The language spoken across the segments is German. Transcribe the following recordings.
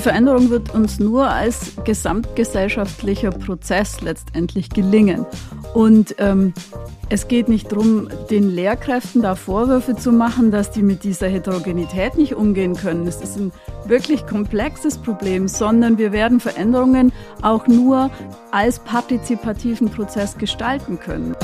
Die Veränderung wird uns nur als gesamtgesellschaftlicher Prozess letztendlich gelingen. Und ähm, es geht nicht darum, den Lehrkräften da Vorwürfe zu machen, dass die mit dieser Heterogenität nicht umgehen können. Es ist ein wirklich komplexes Problem, sondern wir werden Veränderungen auch nur als partizipativen Prozess gestalten können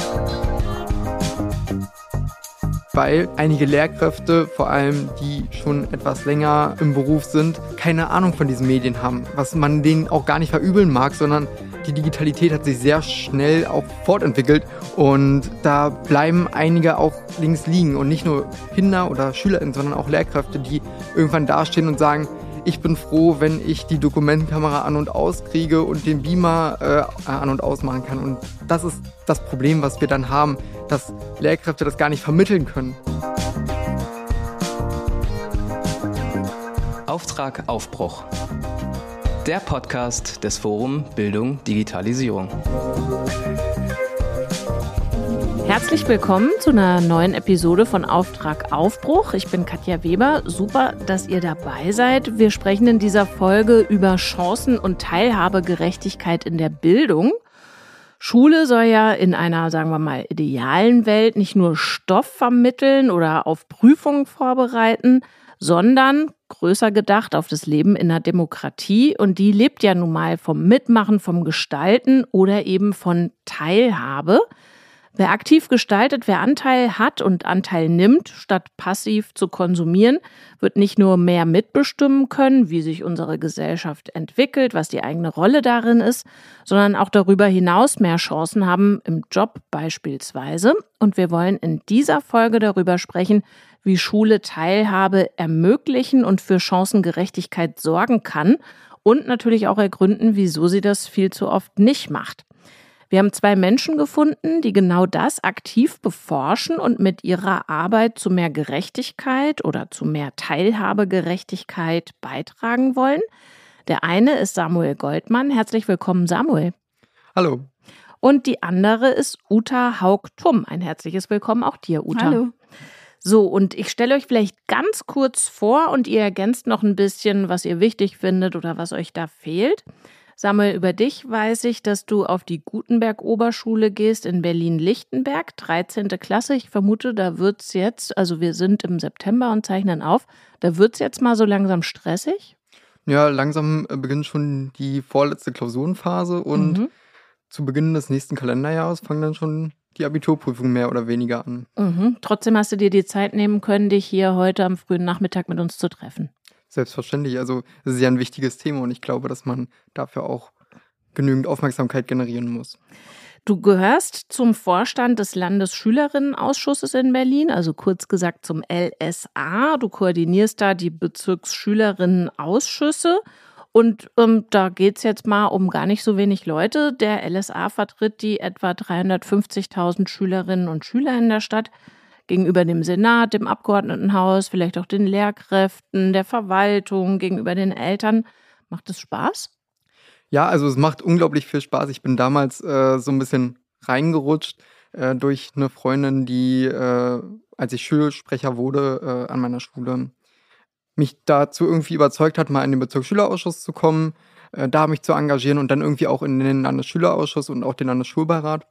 weil einige Lehrkräfte, vor allem die schon etwas länger im Beruf sind, keine Ahnung von diesen Medien haben, was man denen auch gar nicht verübeln mag, sondern die Digitalität hat sich sehr schnell auch fortentwickelt und da bleiben einige auch links liegen und nicht nur Kinder oder SchülerInnen, sondern auch Lehrkräfte, die irgendwann dastehen und sagen, ich bin froh, wenn ich die Dokumentenkamera an und aus kriege und den Beamer äh, an und aus machen kann. Und das ist das Problem, was wir dann haben, dass Lehrkräfte das gar nicht vermitteln können. Auftrag Aufbruch. Der Podcast des Forum Bildung Digitalisierung. Herzlich willkommen zu einer neuen Episode von Auftrag Aufbruch. Ich bin Katja Weber. Super, dass ihr dabei seid. Wir sprechen in dieser Folge über Chancen und Teilhabegerechtigkeit in der Bildung. Schule soll ja in einer, sagen wir mal, idealen Welt nicht nur Stoff vermitteln oder auf Prüfungen vorbereiten, sondern größer gedacht auf das Leben in einer Demokratie. Und die lebt ja nun mal vom Mitmachen, vom Gestalten oder eben von Teilhabe. Wer aktiv gestaltet, wer Anteil hat und Anteil nimmt, statt passiv zu konsumieren, wird nicht nur mehr mitbestimmen können, wie sich unsere Gesellschaft entwickelt, was die eigene Rolle darin ist, sondern auch darüber hinaus mehr Chancen haben im Job beispielsweise. Und wir wollen in dieser Folge darüber sprechen, wie Schule Teilhabe ermöglichen und für Chancengerechtigkeit sorgen kann und natürlich auch ergründen, wieso sie das viel zu oft nicht macht. Wir haben zwei Menschen gefunden, die genau das aktiv beforschen und mit ihrer Arbeit zu mehr Gerechtigkeit oder zu mehr Teilhabegerechtigkeit beitragen wollen. Der eine ist Samuel Goldmann. Herzlich willkommen, Samuel. Hallo. Und die andere ist Uta Haug-Tumm. Ein herzliches Willkommen auch dir, Uta. Hallo. So, und ich stelle euch vielleicht ganz kurz vor und ihr ergänzt noch ein bisschen, was ihr wichtig findet oder was euch da fehlt. Samuel, über dich weiß ich, dass du auf die Gutenberg-Oberschule gehst in Berlin-Lichtenberg, 13. Klasse. Ich vermute, da wird es jetzt, also wir sind im September und zeichnen auf, da wird es jetzt mal so langsam stressig. Ja, langsam äh, beginnt schon die vorletzte Klausurenphase und mhm. zu Beginn des nächsten Kalenderjahres fangen dann schon die Abiturprüfungen mehr oder weniger an. Mhm. Trotzdem hast du dir die Zeit nehmen können, dich hier heute am frühen Nachmittag mit uns zu treffen. Selbstverständlich. Also es ist ja ein wichtiges Thema und ich glaube, dass man dafür auch genügend Aufmerksamkeit generieren muss. Du gehörst zum Vorstand des Landesschülerinnenausschusses in Berlin, also kurz gesagt zum LSA. Du koordinierst da die Bezirksschülerinnenausschüsse. Und ähm, da geht es jetzt mal um gar nicht so wenig Leute. Der LSA vertritt die etwa 350.000 Schülerinnen und Schüler in der Stadt gegenüber dem Senat, dem Abgeordnetenhaus, vielleicht auch den Lehrkräften, der Verwaltung, gegenüber den Eltern. Macht es Spaß? Ja, also es macht unglaublich viel Spaß. Ich bin damals äh, so ein bisschen reingerutscht äh, durch eine Freundin, die, äh, als ich Schulsprecher wurde äh, an meiner Schule, mich dazu irgendwie überzeugt hat, mal in den Bezirksschülerausschuss zu kommen, äh, da mich zu engagieren und dann irgendwie auch in den Landesschülerausschuss und auch den Landesschulbeirat.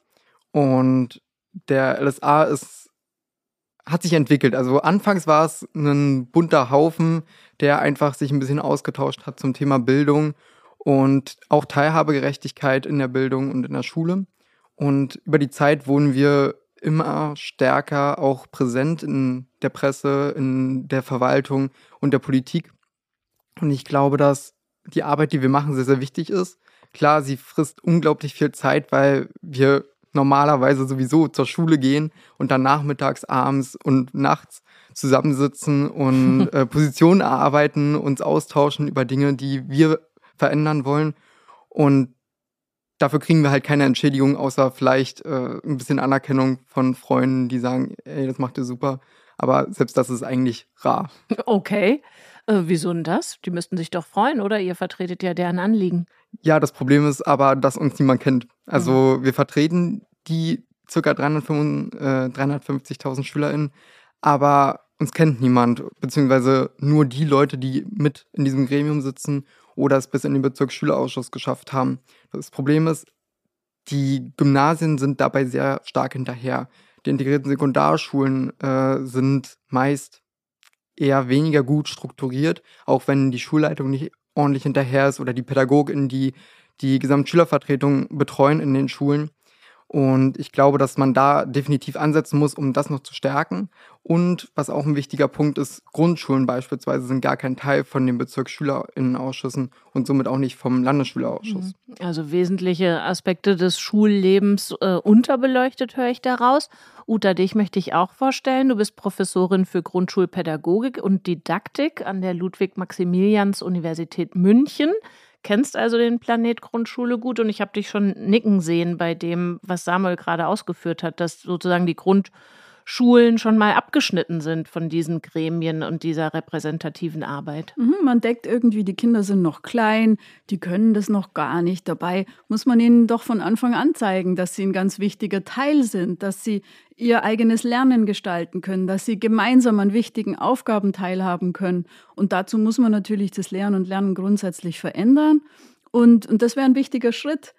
Und der LSA ist hat sich entwickelt. Also anfangs war es ein bunter Haufen, der einfach sich ein bisschen ausgetauscht hat zum Thema Bildung und auch Teilhabegerechtigkeit in der Bildung und in der Schule. Und über die Zeit wurden wir immer stärker auch präsent in der Presse, in der Verwaltung und der Politik. Und ich glaube, dass die Arbeit, die wir machen, sehr, sehr wichtig ist. Klar, sie frisst unglaublich viel Zeit, weil wir normalerweise sowieso zur Schule gehen und dann nachmittags, abends und nachts zusammensitzen und äh, Positionen erarbeiten, uns austauschen über Dinge, die wir verändern wollen. Und dafür kriegen wir halt keine Entschädigung, außer vielleicht äh, ein bisschen Anerkennung von Freunden, die sagen, ey, das macht ihr super. Aber selbst das ist eigentlich rar. Okay. Äh, wieso denn das? Die müssten sich doch freuen, oder? Ihr vertretet ja deren Anliegen. Ja, das Problem ist aber, dass uns niemand kennt. Also mhm. wir vertreten die ca. 350.000 SchülerInnen, aber uns kennt niemand, beziehungsweise nur die Leute, die mit in diesem Gremium sitzen oder es bis in den Bezirksschülerausschuss geschafft haben. Das Problem ist, die Gymnasien sind dabei sehr stark hinterher. Die integrierten Sekundarschulen äh, sind meist eher weniger gut strukturiert, auch wenn die Schulleitung nicht ordentlich hinterher ist oder die Pädagogin, die die Gesamtschülervertretung betreuen in den Schulen. Und ich glaube, dass man da definitiv ansetzen muss, um das noch zu stärken. Und was auch ein wichtiger Punkt ist, Grundschulen beispielsweise sind gar kein Teil von den Bezirksschülerinnenausschüssen und somit auch nicht vom Landesschülerausschuss. Mhm. Also wesentliche Aspekte des Schullebens äh, unterbeleuchtet, höre ich daraus. Uta, dich möchte ich auch vorstellen. Du bist Professorin für Grundschulpädagogik und Didaktik an der Ludwig-Maximilians-Universität München kennst also den Planet Grundschule gut und ich habe dich schon nicken sehen bei dem, was Samuel gerade ausgeführt hat, dass sozusagen die Grundschulen schon mal abgeschnitten sind von diesen Gremien und dieser repräsentativen Arbeit. Mhm, man denkt irgendwie, die Kinder sind noch klein, die können das noch gar nicht. Dabei muss man ihnen doch von Anfang an zeigen, dass sie ein ganz wichtiger Teil sind, dass sie ihr eigenes Lernen gestalten können, dass sie gemeinsam an wichtigen Aufgaben teilhaben können. Und dazu muss man natürlich das Lernen und Lernen grundsätzlich verändern. Und, und das wäre ein wichtiger Schritt,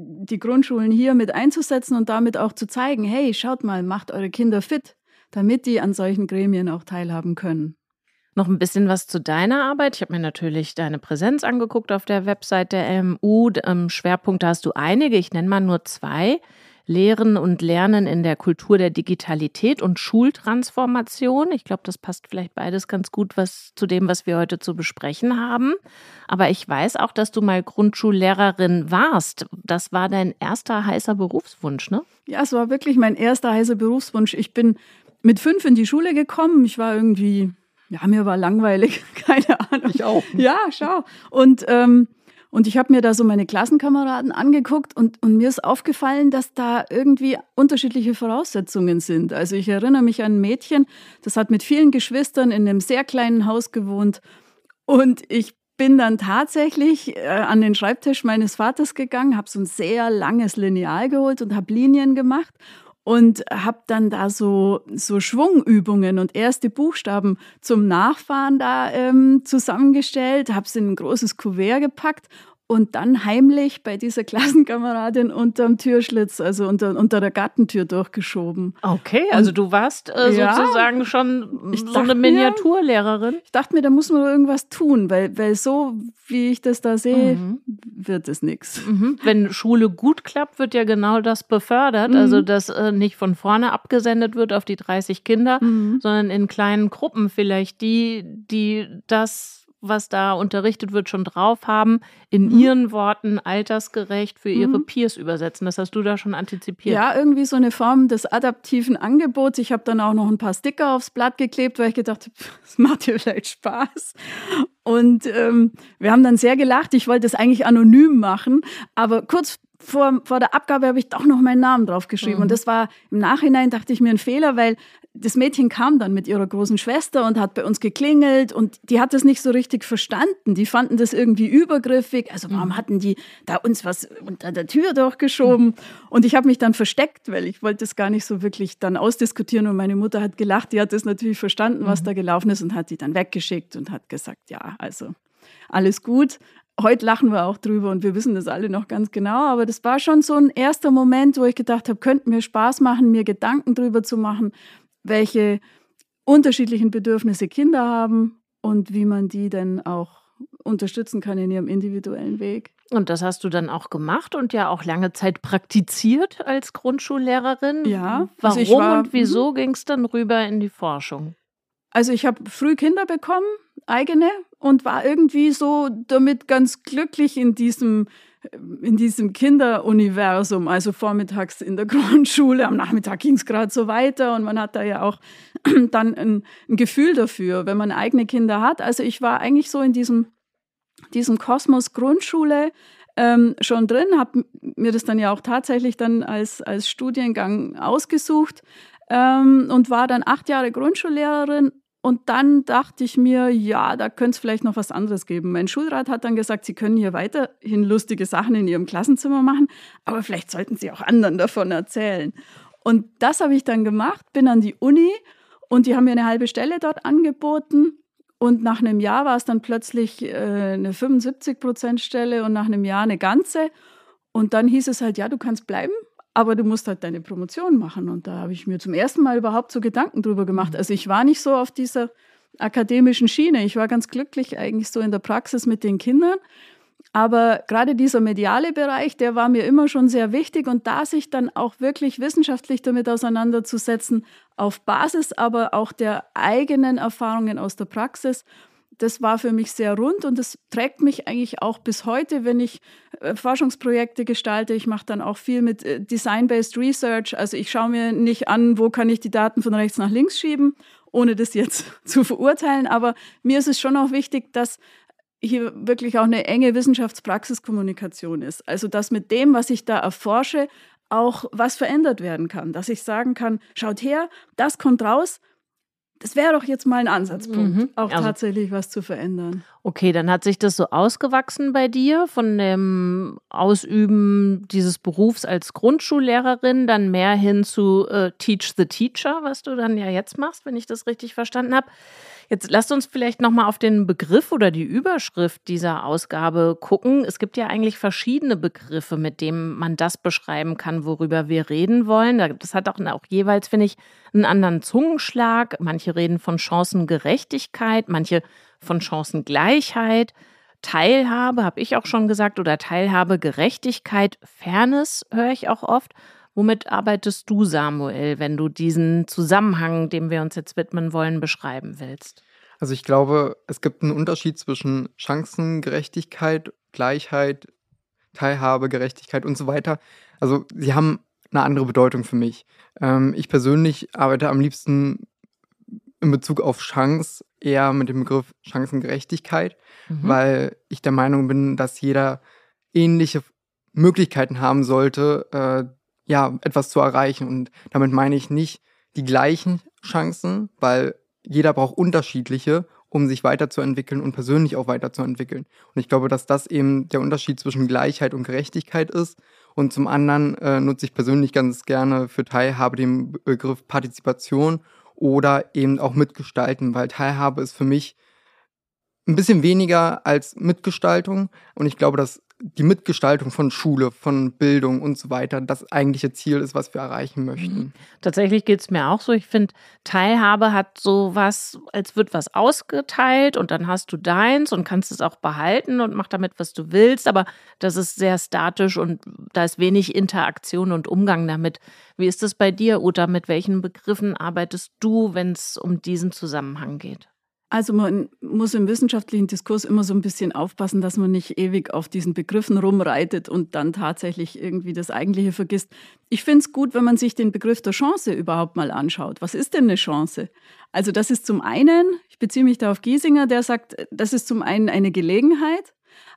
die Grundschulen hier mit einzusetzen und damit auch zu zeigen, hey, schaut mal, macht eure Kinder fit, damit die an solchen Gremien auch teilhaben können. Noch ein bisschen was zu deiner Arbeit. Ich habe mir natürlich deine Präsenz angeguckt auf der Website der MU. Ähm, Schwerpunkte hast du einige, ich nenne mal nur zwei. Lehren und Lernen in der Kultur der Digitalität und Schultransformation. Ich glaube, das passt vielleicht beides ganz gut was, zu dem, was wir heute zu besprechen haben. Aber ich weiß auch, dass du mal Grundschullehrerin warst. Das war dein erster heißer Berufswunsch, ne? Ja, es war wirklich mein erster heißer Berufswunsch. Ich bin mit fünf in die Schule gekommen. Ich war irgendwie, ja, mir war langweilig, keine Ahnung. Ich auch. Ja, schau. Und ähm, und ich habe mir da so meine Klassenkameraden angeguckt und, und mir ist aufgefallen, dass da irgendwie unterschiedliche Voraussetzungen sind. Also ich erinnere mich an ein Mädchen, das hat mit vielen Geschwistern in einem sehr kleinen Haus gewohnt. Und ich bin dann tatsächlich äh, an den Schreibtisch meines Vaters gegangen, habe so ein sehr langes Lineal geholt und habe Linien gemacht und habe dann da so, so Schwungübungen und erste Buchstaben zum Nachfahren da ähm, zusammengestellt, habe sie in ein großes Kuvert gepackt und dann heimlich bei dieser Klassenkameradin unterm Türschlitz, also unter, unter der Gartentür durchgeschoben. Okay, also du warst äh, ja, sozusagen schon so eine Miniaturlehrerin. Mir, ich dachte mir, da muss man irgendwas tun, weil, weil so, wie ich das da sehe, mhm. wird es nichts. Mhm. Wenn Schule gut klappt, wird ja genau das befördert. Mhm. Also, dass äh, nicht von vorne abgesendet wird auf die 30 Kinder, mhm. sondern in kleinen Gruppen vielleicht die, die das was da unterrichtet wird, schon drauf haben, in mhm. ihren Worten altersgerecht für ihre mhm. Peers übersetzen. Das hast du da schon antizipiert. Ja, irgendwie so eine Form des adaptiven Angebots. Ich habe dann auch noch ein paar Sticker aufs Blatt geklebt, weil ich gedacht habe, das macht dir vielleicht Spaß. Und ähm, wir haben dann sehr gelacht. Ich wollte es eigentlich anonym machen, aber kurz vor, vor der Abgabe habe ich doch noch meinen Namen draufgeschrieben. Mhm. Und das war im Nachhinein, dachte ich mir, ein Fehler, weil das Mädchen kam dann mit ihrer großen Schwester und hat bei uns geklingelt und die hat das nicht so richtig verstanden. Die fanden das irgendwie übergriffig. Also warum mhm. hatten die da uns was unter der Tür durchgeschoben? Mhm. Und ich habe mich dann versteckt, weil ich wollte das gar nicht so wirklich dann ausdiskutieren. Und meine Mutter hat gelacht, die hat das natürlich verstanden, was mhm. da gelaufen ist und hat die dann weggeschickt und hat gesagt, ja, also alles gut. Heute lachen wir auch drüber und wir wissen das alle noch ganz genau, aber das war schon so ein erster Moment, wo ich gedacht habe, könnte mir Spaß machen, mir Gedanken drüber zu machen, welche unterschiedlichen Bedürfnisse Kinder haben und wie man die dann auch unterstützen kann in ihrem individuellen Weg. Und das hast du dann auch gemacht und ja auch lange Zeit praktiziert als Grundschullehrerin. Ja. Warum also war, und wieso mhm. ging es dann rüber in die Forschung? Also ich habe früh Kinder bekommen, eigene, und war irgendwie so damit ganz glücklich in diesem in diesem Kinderuniversum, also vormittags in der Grundschule, am Nachmittag ging es gerade so weiter und man hat da ja auch dann ein, ein, Gefühl dafür, wenn man eigene Kinder hat. Also ich war eigentlich so in diesem, diesem Kosmos Grundschule ähm, schon drin, habe mir das dann ja auch tatsächlich dann als, als Studiengang ausgesucht ähm, und war dann acht Jahre Grundschullehrerin und dann dachte ich mir, ja, da könnte es vielleicht noch was anderes geben. Mein Schulrat hat dann gesagt, Sie können hier weiterhin lustige Sachen in Ihrem Klassenzimmer machen, aber vielleicht sollten Sie auch anderen davon erzählen. Und das habe ich dann gemacht, bin an die Uni und die haben mir eine halbe Stelle dort angeboten. Und nach einem Jahr war es dann plötzlich äh, eine 75-Prozent-Stelle und nach einem Jahr eine ganze. Und dann hieß es halt, ja, du kannst bleiben, aber du musst halt deine Promotion machen. Und da habe ich mir zum ersten Mal überhaupt so Gedanken drüber gemacht. Also ich war nicht so auf dieser akademischen Schiene. Ich war ganz glücklich eigentlich so in der Praxis mit den Kindern. Aber gerade dieser mediale Bereich, der war mir immer schon sehr wichtig und da sich dann auch wirklich wissenschaftlich damit auseinanderzusetzen, auf Basis aber auch der eigenen Erfahrungen aus der Praxis, das war für mich sehr rund und das trägt mich eigentlich auch bis heute, wenn ich äh, Forschungsprojekte gestalte. Ich mache dann auch viel mit äh, Design-Based Research. Also ich schaue mir nicht an, wo kann ich die Daten von rechts nach links schieben, ohne das jetzt zu verurteilen. Aber mir ist es schon auch wichtig, dass hier wirklich auch eine enge Wissenschaftspraxiskommunikation ist. Also dass mit dem, was ich da erforsche, auch was verändert werden kann. Dass ich sagen kann, schaut her, das kommt raus. Das wäre doch jetzt mal ein Ansatzpunkt, mhm. auch also, tatsächlich was zu verändern. Okay, dann hat sich das so ausgewachsen bei dir von dem Ausüben dieses Berufs als Grundschullehrerin dann mehr hin zu äh, Teach the Teacher, was du dann ja jetzt machst, wenn ich das richtig verstanden habe. Jetzt lasst uns vielleicht nochmal auf den Begriff oder die Überschrift dieser Ausgabe gucken. Es gibt ja eigentlich verschiedene Begriffe, mit denen man das beschreiben kann, worüber wir reden wollen. Das hat auch, auch jeweils, finde ich, einen anderen Zungenschlag. Manche reden von Chancengerechtigkeit, manche von Chancengleichheit. Teilhabe, habe ich auch schon gesagt, oder Teilhabe, Gerechtigkeit, Fairness höre ich auch oft. Womit arbeitest du, Samuel, wenn du diesen Zusammenhang, dem wir uns jetzt widmen wollen, beschreiben willst? Also ich glaube, es gibt einen Unterschied zwischen Chancengerechtigkeit, Gleichheit, Teilhabe, Gerechtigkeit und so weiter. Also sie haben eine andere Bedeutung für mich. Ähm, ich persönlich arbeite am liebsten in Bezug auf Chance eher mit dem Begriff Chancengerechtigkeit, mhm. weil ich der Meinung bin, dass jeder ähnliche Möglichkeiten haben sollte, äh, ja, etwas zu erreichen. Und damit meine ich nicht die gleichen Chancen, weil jeder braucht unterschiedliche, um sich weiterzuentwickeln und persönlich auch weiterzuentwickeln. Und ich glaube, dass das eben der Unterschied zwischen Gleichheit und Gerechtigkeit ist. Und zum anderen äh, nutze ich persönlich ganz gerne für Teilhabe den Begriff Partizipation oder eben auch Mitgestalten, weil Teilhabe ist für mich ein bisschen weniger als Mitgestaltung. Und ich glaube, dass die Mitgestaltung von Schule, von Bildung und so weiter das eigentliche Ziel ist, was wir erreichen möchten. Mhm. Tatsächlich geht es mir auch so. Ich finde, Teilhabe hat so was, als wird was ausgeteilt und dann hast du deins und kannst es auch behalten und mach damit, was du willst. Aber das ist sehr statisch und da ist wenig Interaktion und Umgang damit. Wie ist es bei dir, Uta? Mit welchen Begriffen arbeitest du, wenn es um diesen Zusammenhang geht? Also man muss im wissenschaftlichen Diskurs immer so ein bisschen aufpassen, dass man nicht ewig auf diesen Begriffen rumreitet und dann tatsächlich irgendwie das Eigentliche vergisst. Ich finde es gut, wenn man sich den Begriff der Chance überhaupt mal anschaut. Was ist denn eine Chance? Also das ist zum einen, ich beziehe mich da auf Giesinger, der sagt, das ist zum einen eine Gelegenheit,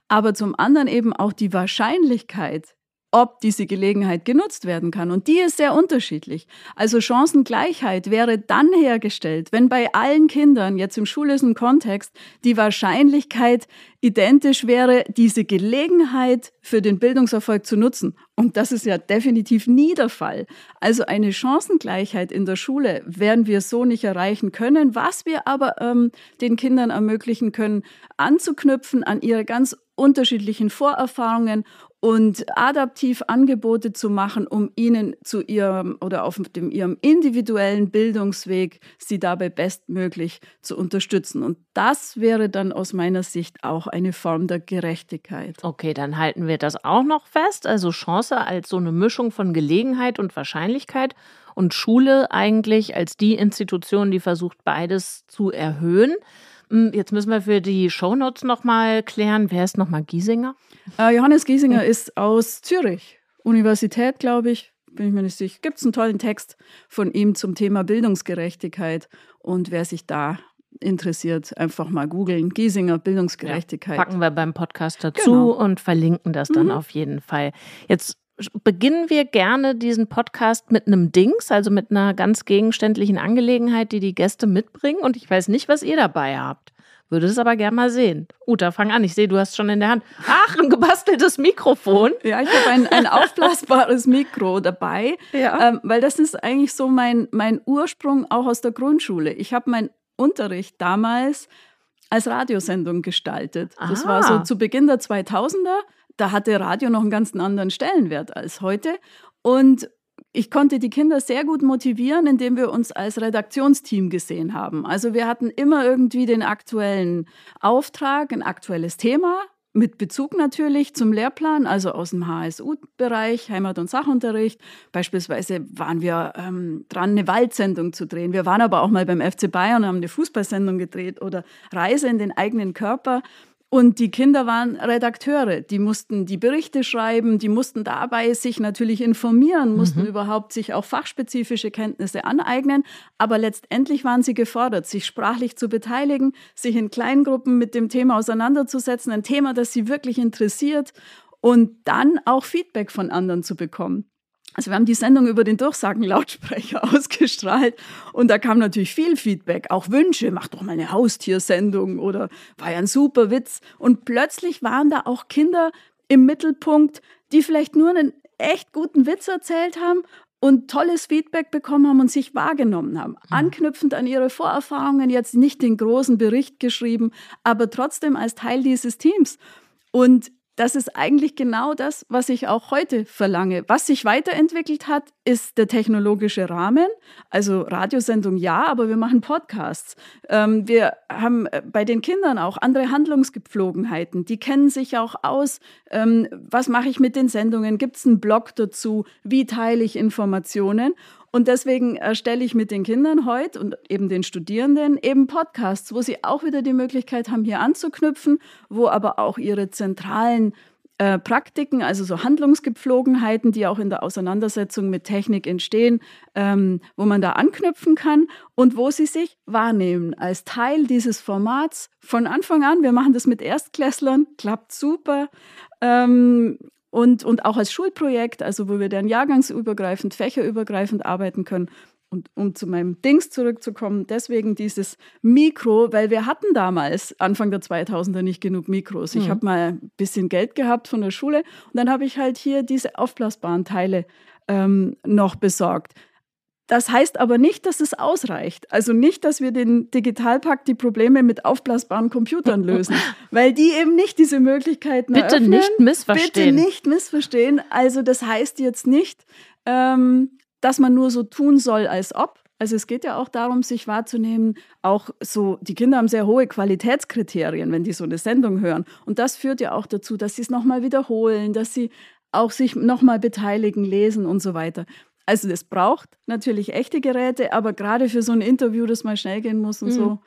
aber zum anderen eben auch die Wahrscheinlichkeit, ob diese Gelegenheit genutzt werden kann. Und die ist sehr unterschiedlich. Also Chancengleichheit wäre dann hergestellt, wenn bei allen Kindern jetzt im schulischen Kontext die Wahrscheinlichkeit identisch wäre, diese Gelegenheit für den Bildungserfolg zu nutzen. Und das ist ja definitiv nie der Fall. Also eine Chancengleichheit in der Schule werden wir so nicht erreichen können. Was wir aber ähm, den Kindern ermöglichen können, anzuknüpfen an ihre ganz unterschiedlichen Vorerfahrungen und adaptiv Angebote zu machen, um ihnen zu ihrem oder auf dem, ihrem individuellen Bildungsweg sie dabei bestmöglich zu unterstützen. Und das wäre dann aus meiner Sicht auch eine Form der Gerechtigkeit. Okay, dann halten wir das auch noch fest. Also Chance als so eine Mischung von Gelegenheit und Wahrscheinlichkeit und Schule eigentlich als die Institution, die versucht, beides zu erhöhen. Hm, jetzt müssen wir für die Shownotes nochmal klären, wer ist nochmal Giesinger? Äh, Johannes Giesinger mhm. ist aus Zürich, Universität, glaube ich. Bin ich mir nicht sicher. Gibt es einen tollen Text von ihm zum Thema Bildungsgerechtigkeit. Und wer sich da interessiert, einfach mal googeln. Giesinger Bildungsgerechtigkeit. Ja, packen wir beim Podcast dazu genau. und verlinken das dann mhm. auf jeden Fall. Jetzt beginnen wir gerne diesen Podcast mit einem Dings, also mit einer ganz gegenständlichen Angelegenheit, die die Gäste mitbringen. Und ich weiß nicht, was ihr dabei habt. Würde es aber gerne mal sehen. Uta, fang an. Ich sehe, du hast schon in der Hand. Ach, ein gebasteltes Mikrofon. Ja, ich habe ein, ein aufblasbares Mikro dabei, ja. ähm, weil das ist eigentlich so mein, mein Ursprung auch aus der Grundschule. Ich habe meinen Unterricht damals als Radiosendung gestaltet. Aha. Das war so zu Beginn der 2000er. Da hatte Radio noch einen ganz anderen Stellenwert als heute. Und ich konnte die Kinder sehr gut motivieren, indem wir uns als Redaktionsteam gesehen haben. Also wir hatten immer irgendwie den aktuellen Auftrag, ein aktuelles Thema, mit Bezug natürlich zum Lehrplan, also aus dem HSU-Bereich, Heimat- und Sachunterricht. Beispielsweise waren wir ähm, dran, eine Waldsendung zu drehen. Wir waren aber auch mal beim FC Bayern und haben eine Fußballsendung gedreht oder Reise in den eigenen Körper. Und die Kinder waren Redakteure, die mussten die Berichte schreiben, die mussten dabei sich natürlich informieren, mussten mhm. überhaupt sich auch fachspezifische Kenntnisse aneignen. Aber letztendlich waren sie gefordert, sich sprachlich zu beteiligen, sich in Kleingruppen mit dem Thema auseinanderzusetzen, ein Thema, das sie wirklich interessiert und dann auch Feedback von anderen zu bekommen. Also wir haben die Sendung über den Durchsagenlautsprecher ausgestrahlt und da kam natürlich viel Feedback, auch Wünsche, mach doch mal eine Haustiersendung oder war ja ein super Witz. Und plötzlich waren da auch Kinder im Mittelpunkt, die vielleicht nur einen echt guten Witz erzählt haben und tolles Feedback bekommen haben und sich wahrgenommen haben. Mhm. Anknüpfend an ihre Vorerfahrungen jetzt nicht den großen Bericht geschrieben, aber trotzdem als Teil dieses Teams. Und das ist eigentlich genau das, was ich auch heute verlange. Was sich weiterentwickelt hat, ist der technologische Rahmen. Also Radiosendung ja, aber wir machen Podcasts. Ähm, wir haben äh, bei den Kindern auch andere Handlungsgepflogenheiten. Die kennen sich auch aus. Ähm, was mache ich mit den Sendungen? Gibt es einen Blog dazu? Wie teile ich Informationen? Und deswegen erstelle ich mit den Kindern heute und eben den Studierenden eben Podcasts, wo sie auch wieder die Möglichkeit haben, hier anzuknüpfen, wo aber auch ihre zentralen äh, Praktiken, also so Handlungsgepflogenheiten, die auch in der Auseinandersetzung mit Technik entstehen, ähm, wo man da anknüpfen kann und wo sie sich wahrnehmen als Teil dieses Formats von Anfang an. Wir machen das mit Erstklässlern, klappt super. Ähm, und, und auch als Schulprojekt, also wo wir dann jahrgangsübergreifend, fächerübergreifend arbeiten können. Und um zu meinem Dings zurückzukommen, deswegen dieses Mikro, weil wir hatten damals, Anfang der 2000er, nicht genug Mikros. Ich mhm. habe mal ein bisschen Geld gehabt von der Schule und dann habe ich halt hier diese aufblasbaren Teile ähm, noch besorgt. Das heißt aber nicht, dass es ausreicht. Also nicht, dass wir den Digitalpakt die Probleme mit aufblasbaren Computern lösen, weil die eben nicht diese Möglichkeiten Bitte eröffnen. nicht missverstehen. Bitte nicht missverstehen. Also das heißt jetzt nicht, ähm, dass man nur so tun soll, als ob. Also es geht ja auch darum, sich wahrzunehmen, auch so, die Kinder haben sehr hohe Qualitätskriterien, wenn die so eine Sendung hören. Und das führt ja auch dazu, dass sie es nochmal wiederholen, dass sie auch sich nochmal beteiligen, lesen und so weiter. Also das braucht natürlich echte Geräte, aber gerade für so ein Interview, das mal schnell gehen muss und mhm. so.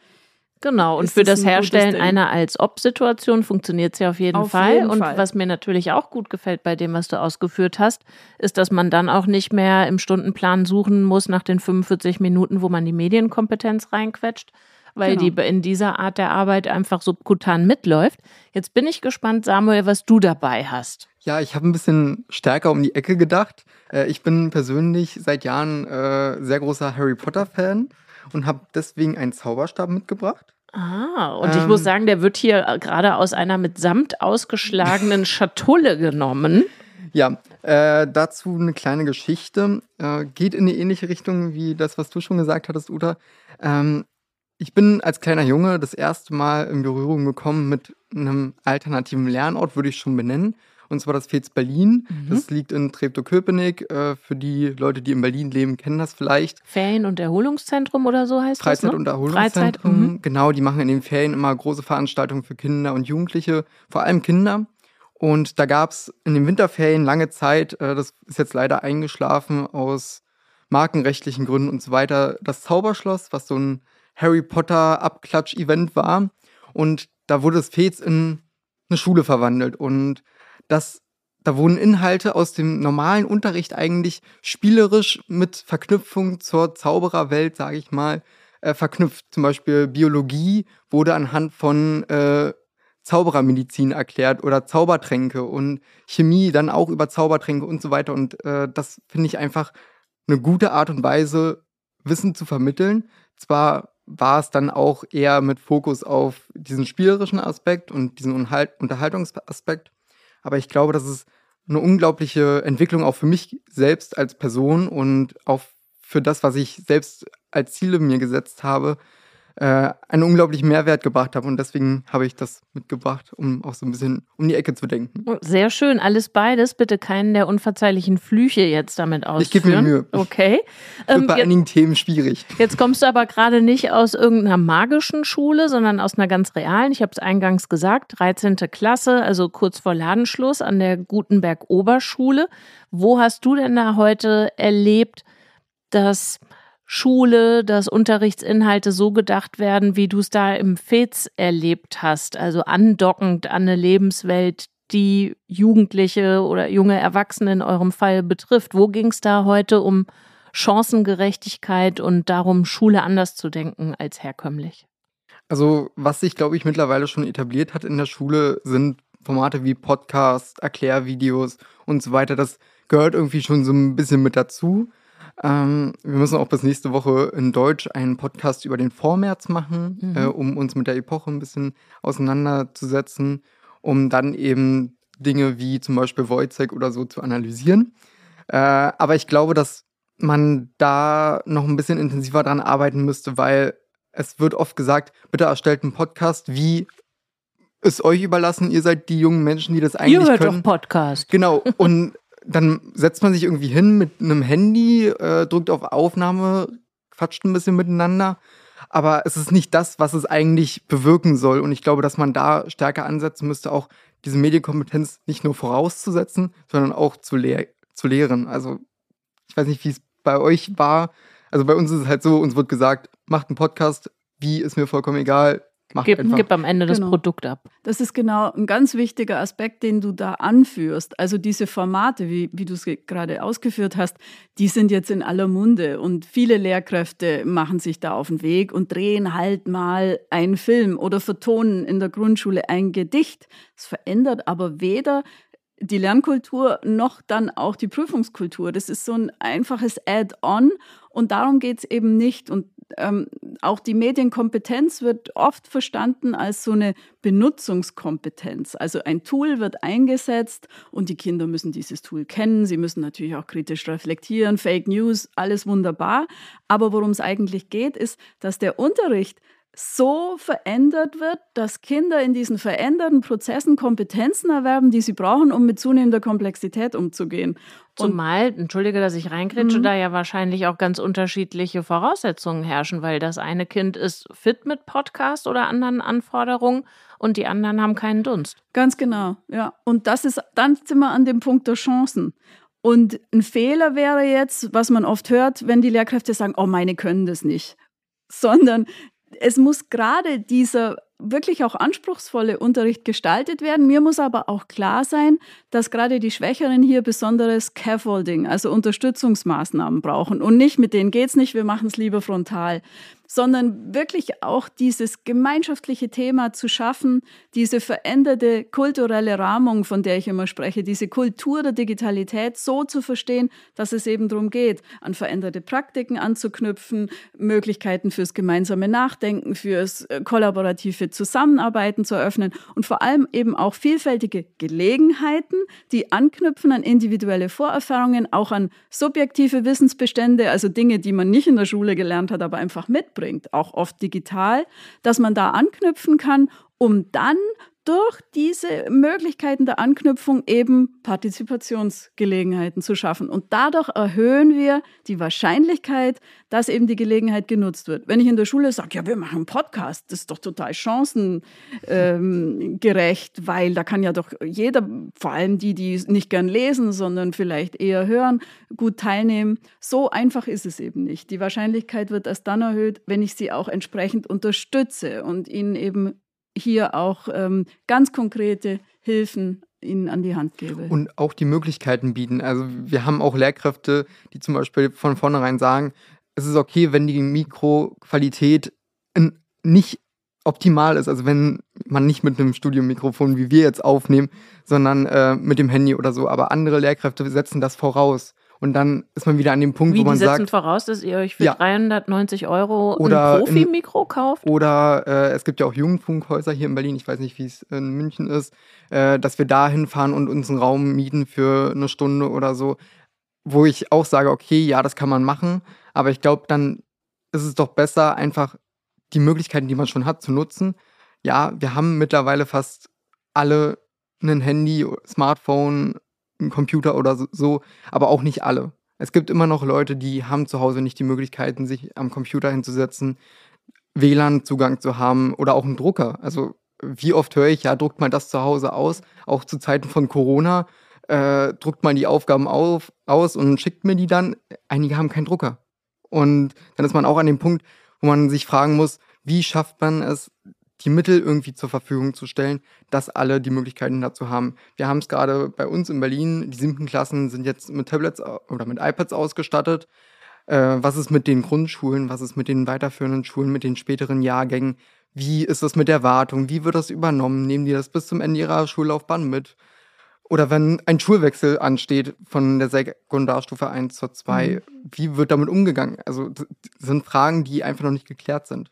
Genau, und für das, das Herstellen einer Als-Ob-Situation funktioniert es ja auf jeden auf Fall. Jeden und Fall. was mir natürlich auch gut gefällt bei dem, was du ausgeführt hast, ist, dass man dann auch nicht mehr im Stundenplan suchen muss nach den 45 Minuten, wo man die Medienkompetenz reinquetscht, weil genau. die in dieser Art der Arbeit einfach subkutan mitläuft. Jetzt bin ich gespannt, Samuel, was du dabei hast. Ja, ich habe ein bisschen stärker um die Ecke gedacht. Äh, ich bin persönlich seit Jahren äh, sehr großer Harry Potter-Fan und habe deswegen einen Zauberstab mitgebracht. Ah, und ähm, ich muss sagen, der wird hier äh, gerade aus einer mit Samt ausgeschlagenen Schatulle genommen. Ja, äh, dazu eine kleine Geschichte. Äh, geht in eine ähnliche Richtung wie das, was du schon gesagt hattest, Uta. Ähm, ich bin als kleiner Junge das erste Mal in Berührung gekommen mit einem alternativen Lernort, würde ich schon benennen und zwar das FEZ Berlin. Mhm. Das liegt in Treptow-Köpenick. Äh, für die Leute, die in Berlin leben, kennen das vielleicht. Ferien- und Erholungszentrum oder so heißt Freizeit- das, ne? und Erholungszentrum. Freizeit, mhm. Genau, die machen in den Ferien immer große Veranstaltungen für Kinder und Jugendliche, vor allem Kinder. Und da gab es in den Winterferien lange Zeit, äh, das ist jetzt leider eingeschlafen aus markenrechtlichen Gründen und so weiter, das Zauberschloss, was so ein Harry Potter Abklatsch-Event war. Und da wurde das Fez in eine Schule verwandelt. Und dass da wurden Inhalte aus dem normalen Unterricht eigentlich spielerisch mit Verknüpfung zur Zaubererwelt, sage ich mal, äh, verknüpft. Zum Beispiel Biologie wurde anhand von äh, Zauberermedizin erklärt oder Zaubertränke und Chemie dann auch über Zaubertränke und so weiter. Und äh, das finde ich einfach eine gute Art und Weise, Wissen zu vermitteln. Zwar war es dann auch eher mit Fokus auf diesen spielerischen Aspekt und diesen Unterhaltungsaspekt. Aber ich glaube, das ist eine unglaubliche Entwicklung auch für mich selbst als Person und auch für das, was ich selbst als Ziele mir gesetzt habe, äh, einen unglaublichen Mehrwert gebracht habe. Und deswegen habe ich das mitgebracht, um auch so ein bisschen um die Ecke zu denken. Oh, sehr schön. Alles beides. Bitte keinen der unverzeihlichen Flüche jetzt damit ausführen. Ich gebe mir Mühe. Okay. Das ähm, bei einigen Themen schwierig. Jetzt kommst du aber gerade nicht aus irgendeiner magischen Schule, sondern aus einer ganz realen. Ich habe es eingangs gesagt, 13. Klasse, also kurz vor Ladenschluss an der Gutenberg Oberschule. Wo hast du denn da heute erlebt, dass Schule, dass Unterrichtsinhalte so gedacht werden, wie du es da im FEZ erlebt hast, also andockend an eine Lebenswelt, die Jugendliche oder junge Erwachsene in eurem Fall betrifft. Wo ging es da heute um Chancengerechtigkeit und darum, Schule anders zu denken als herkömmlich? Also, was sich, glaube ich, mittlerweile schon etabliert hat in der Schule, sind Formate wie Podcasts, Erklärvideos und so weiter. Das gehört irgendwie schon so ein bisschen mit dazu. Ähm, wir müssen auch bis nächste Woche in Deutsch einen Podcast über den Vormärz machen, mhm. äh, um uns mit der Epoche ein bisschen auseinanderzusetzen, um dann eben Dinge wie zum Beispiel Wojciech oder so zu analysieren. Äh, aber ich glaube, dass man da noch ein bisschen intensiver dran arbeiten müsste, weil es wird oft gesagt, bitte erstellt einen Podcast, wie ist euch überlassen, ihr seid die jungen Menschen, die das eigentlich ihr hört können. Doch Podcast. Genau. Und dann setzt man sich irgendwie hin mit einem Handy, äh, drückt auf Aufnahme, quatscht ein bisschen miteinander. Aber es ist nicht das, was es eigentlich bewirken soll. Und ich glaube, dass man da stärker ansetzen müsste, auch diese Medienkompetenz nicht nur vorauszusetzen, sondern auch zu, lehr zu lehren. Also ich weiß nicht, wie es bei euch war. Also bei uns ist es halt so, uns wird gesagt, macht einen Podcast, wie ist mir vollkommen egal, Macht gib, gib am Ende das genau. Produkt ab. Das ist genau ein ganz wichtiger Aspekt, den du da anführst. Also diese Formate, wie, wie du es gerade ausgeführt hast, die sind jetzt in aller Munde und viele Lehrkräfte machen sich da auf den Weg und drehen halt mal einen Film oder vertonen in der Grundschule ein Gedicht. Es verändert aber weder die Lernkultur noch dann auch die Prüfungskultur. Das ist so ein einfaches Add-on und darum geht es eben nicht. Und ähm, auch die Medienkompetenz wird oft verstanden als so eine Benutzungskompetenz. Also ein Tool wird eingesetzt und die Kinder müssen dieses Tool kennen. Sie müssen natürlich auch kritisch reflektieren, Fake News, alles wunderbar. Aber worum es eigentlich geht, ist, dass der Unterricht so verändert wird, dass Kinder in diesen veränderten Prozessen Kompetenzen erwerben, die sie brauchen, um mit zunehmender Komplexität umzugehen. Zumal, entschuldige, dass ich reinkretsche, mhm. da ja wahrscheinlich auch ganz unterschiedliche Voraussetzungen herrschen, weil das eine Kind ist fit mit Podcast oder anderen Anforderungen und die anderen haben keinen Dunst. Ganz genau, ja. Und das ist, dann sind wir an dem Punkt der Chancen. Und ein Fehler wäre jetzt, was man oft hört, wenn die Lehrkräfte sagen, oh, meine können das nicht sondern es muss gerade dieser wirklich auch anspruchsvolle Unterricht gestaltet werden. Mir muss aber auch klar sein, dass gerade die Schwächeren hier besonderes Scaffolding, also Unterstützungsmaßnahmen brauchen. Und nicht mit denen geht's nicht, wir machen es lieber frontal sondern wirklich auch dieses gemeinschaftliche Thema zu schaffen, diese veränderte kulturelle Rahmung, von der ich immer spreche, diese Kultur der Digitalität so zu verstehen, dass es eben darum geht, an veränderte Praktiken anzuknüpfen, Möglichkeiten fürs gemeinsame Nachdenken, fürs äh, kollaborative Zusammenarbeiten zu eröffnen und vor allem eben auch vielfältige Gelegenheiten, die anknüpfen an individuelle Vorerfahrungen, auch an subjektive Wissensbestände, also Dinge, die man nicht in der Schule gelernt hat, aber einfach mit mitbringt, auch oft digital, dass man da anknüpfen kann, um dann durch diese Möglichkeiten der Anknüpfung eben Partizipationsgelegenheiten zu schaffen. Und dadurch erhöhen wir die Wahrscheinlichkeit, dass eben die Gelegenheit genutzt wird. Wenn ich in der Schule sage, ja, wir machen einen Podcast, das ist doch total chancengerecht, weil da kann ja doch jeder, vor allem die, die nicht gern lesen, sondern vielleicht eher hören, gut teilnehmen. So einfach ist es eben nicht. Die Wahrscheinlichkeit wird erst dann erhöht, wenn ich sie auch entsprechend unterstütze und ihnen eben hier auch ähm, ganz konkrete Hilfen ihnen an die Hand gebe. Und auch die Möglichkeiten bieten. Also wir haben auch Lehrkräfte, die zum Beispiel von vornherein sagen, es ist okay, wenn die Mikroqualität nicht optimal ist. Also wenn man nicht mit einem Studiomikrofon wie wir jetzt aufnehmen, sondern äh, mit dem Handy oder so. Aber andere Lehrkräfte setzen das voraus. Und dann ist man wieder an dem Punkt, Wie, wo man die setzen voraus, dass ihr euch für ja. 390 Euro oder ein Profi-Mikro kauft? Oder äh, es gibt ja auch Jugendfunkhäuser hier in Berlin, ich weiß nicht, wie es in München ist, äh, dass wir da hinfahren und uns einen Raum mieten für eine Stunde oder so. Wo ich auch sage, okay, ja, das kann man machen, aber ich glaube, dann ist es doch besser, einfach die Möglichkeiten, die man schon hat, zu nutzen. Ja, wir haben mittlerweile fast alle ein Handy, Smartphone, Computer oder so, aber auch nicht alle. Es gibt immer noch Leute, die haben zu Hause nicht die Möglichkeiten, sich am Computer hinzusetzen, WLAN-Zugang zu haben oder auch einen Drucker. Also wie oft höre ich, ja, druckt man das zu Hause aus, auch zu Zeiten von Corona, äh, druckt man die Aufgaben auf, aus und schickt mir die dann. Einige haben keinen Drucker. Und dann ist man auch an dem Punkt, wo man sich fragen muss, wie schafft man es, die Mittel irgendwie zur Verfügung zu stellen, dass alle die Möglichkeiten dazu haben. Wir haben es gerade bei uns in Berlin, die siebten Klassen sind jetzt mit Tablets oder mit iPads ausgestattet. Äh, was ist mit den Grundschulen, was ist mit den weiterführenden Schulen, mit den späteren Jahrgängen? Wie ist das mit der Wartung? Wie wird das übernommen? Nehmen die das bis zum Ende ihrer Schullaufbahn mit? Oder wenn ein Schulwechsel ansteht von der Sekundarstufe 1 zur 2, mhm. wie wird damit umgegangen? Also das sind Fragen, die einfach noch nicht geklärt sind.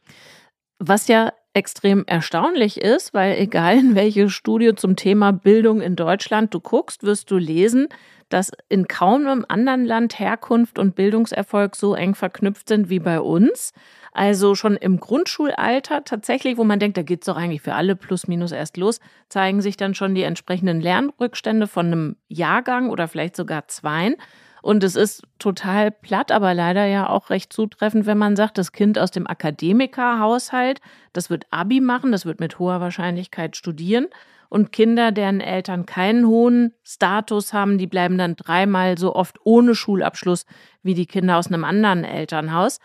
Was ja extrem erstaunlich ist, weil egal in welche Studie zum Thema Bildung in Deutschland du guckst, wirst du lesen, dass in kaum einem anderen Land Herkunft und Bildungserfolg so eng verknüpft sind wie bei uns. Also schon im Grundschulalter tatsächlich, wo man denkt, da geht es doch eigentlich für alle plus minus erst los, zeigen sich dann schon die entsprechenden Lernrückstände von einem Jahrgang oder vielleicht sogar zweien. Und es ist total platt, aber leider ja auch recht zutreffend, wenn man sagt, das Kind aus dem Akademikerhaushalt, das wird Abi machen, das wird mit hoher Wahrscheinlichkeit studieren. Und Kinder, deren Eltern keinen hohen Status haben, die bleiben dann dreimal so oft ohne Schulabschluss wie die Kinder aus einem anderen Elternhaus.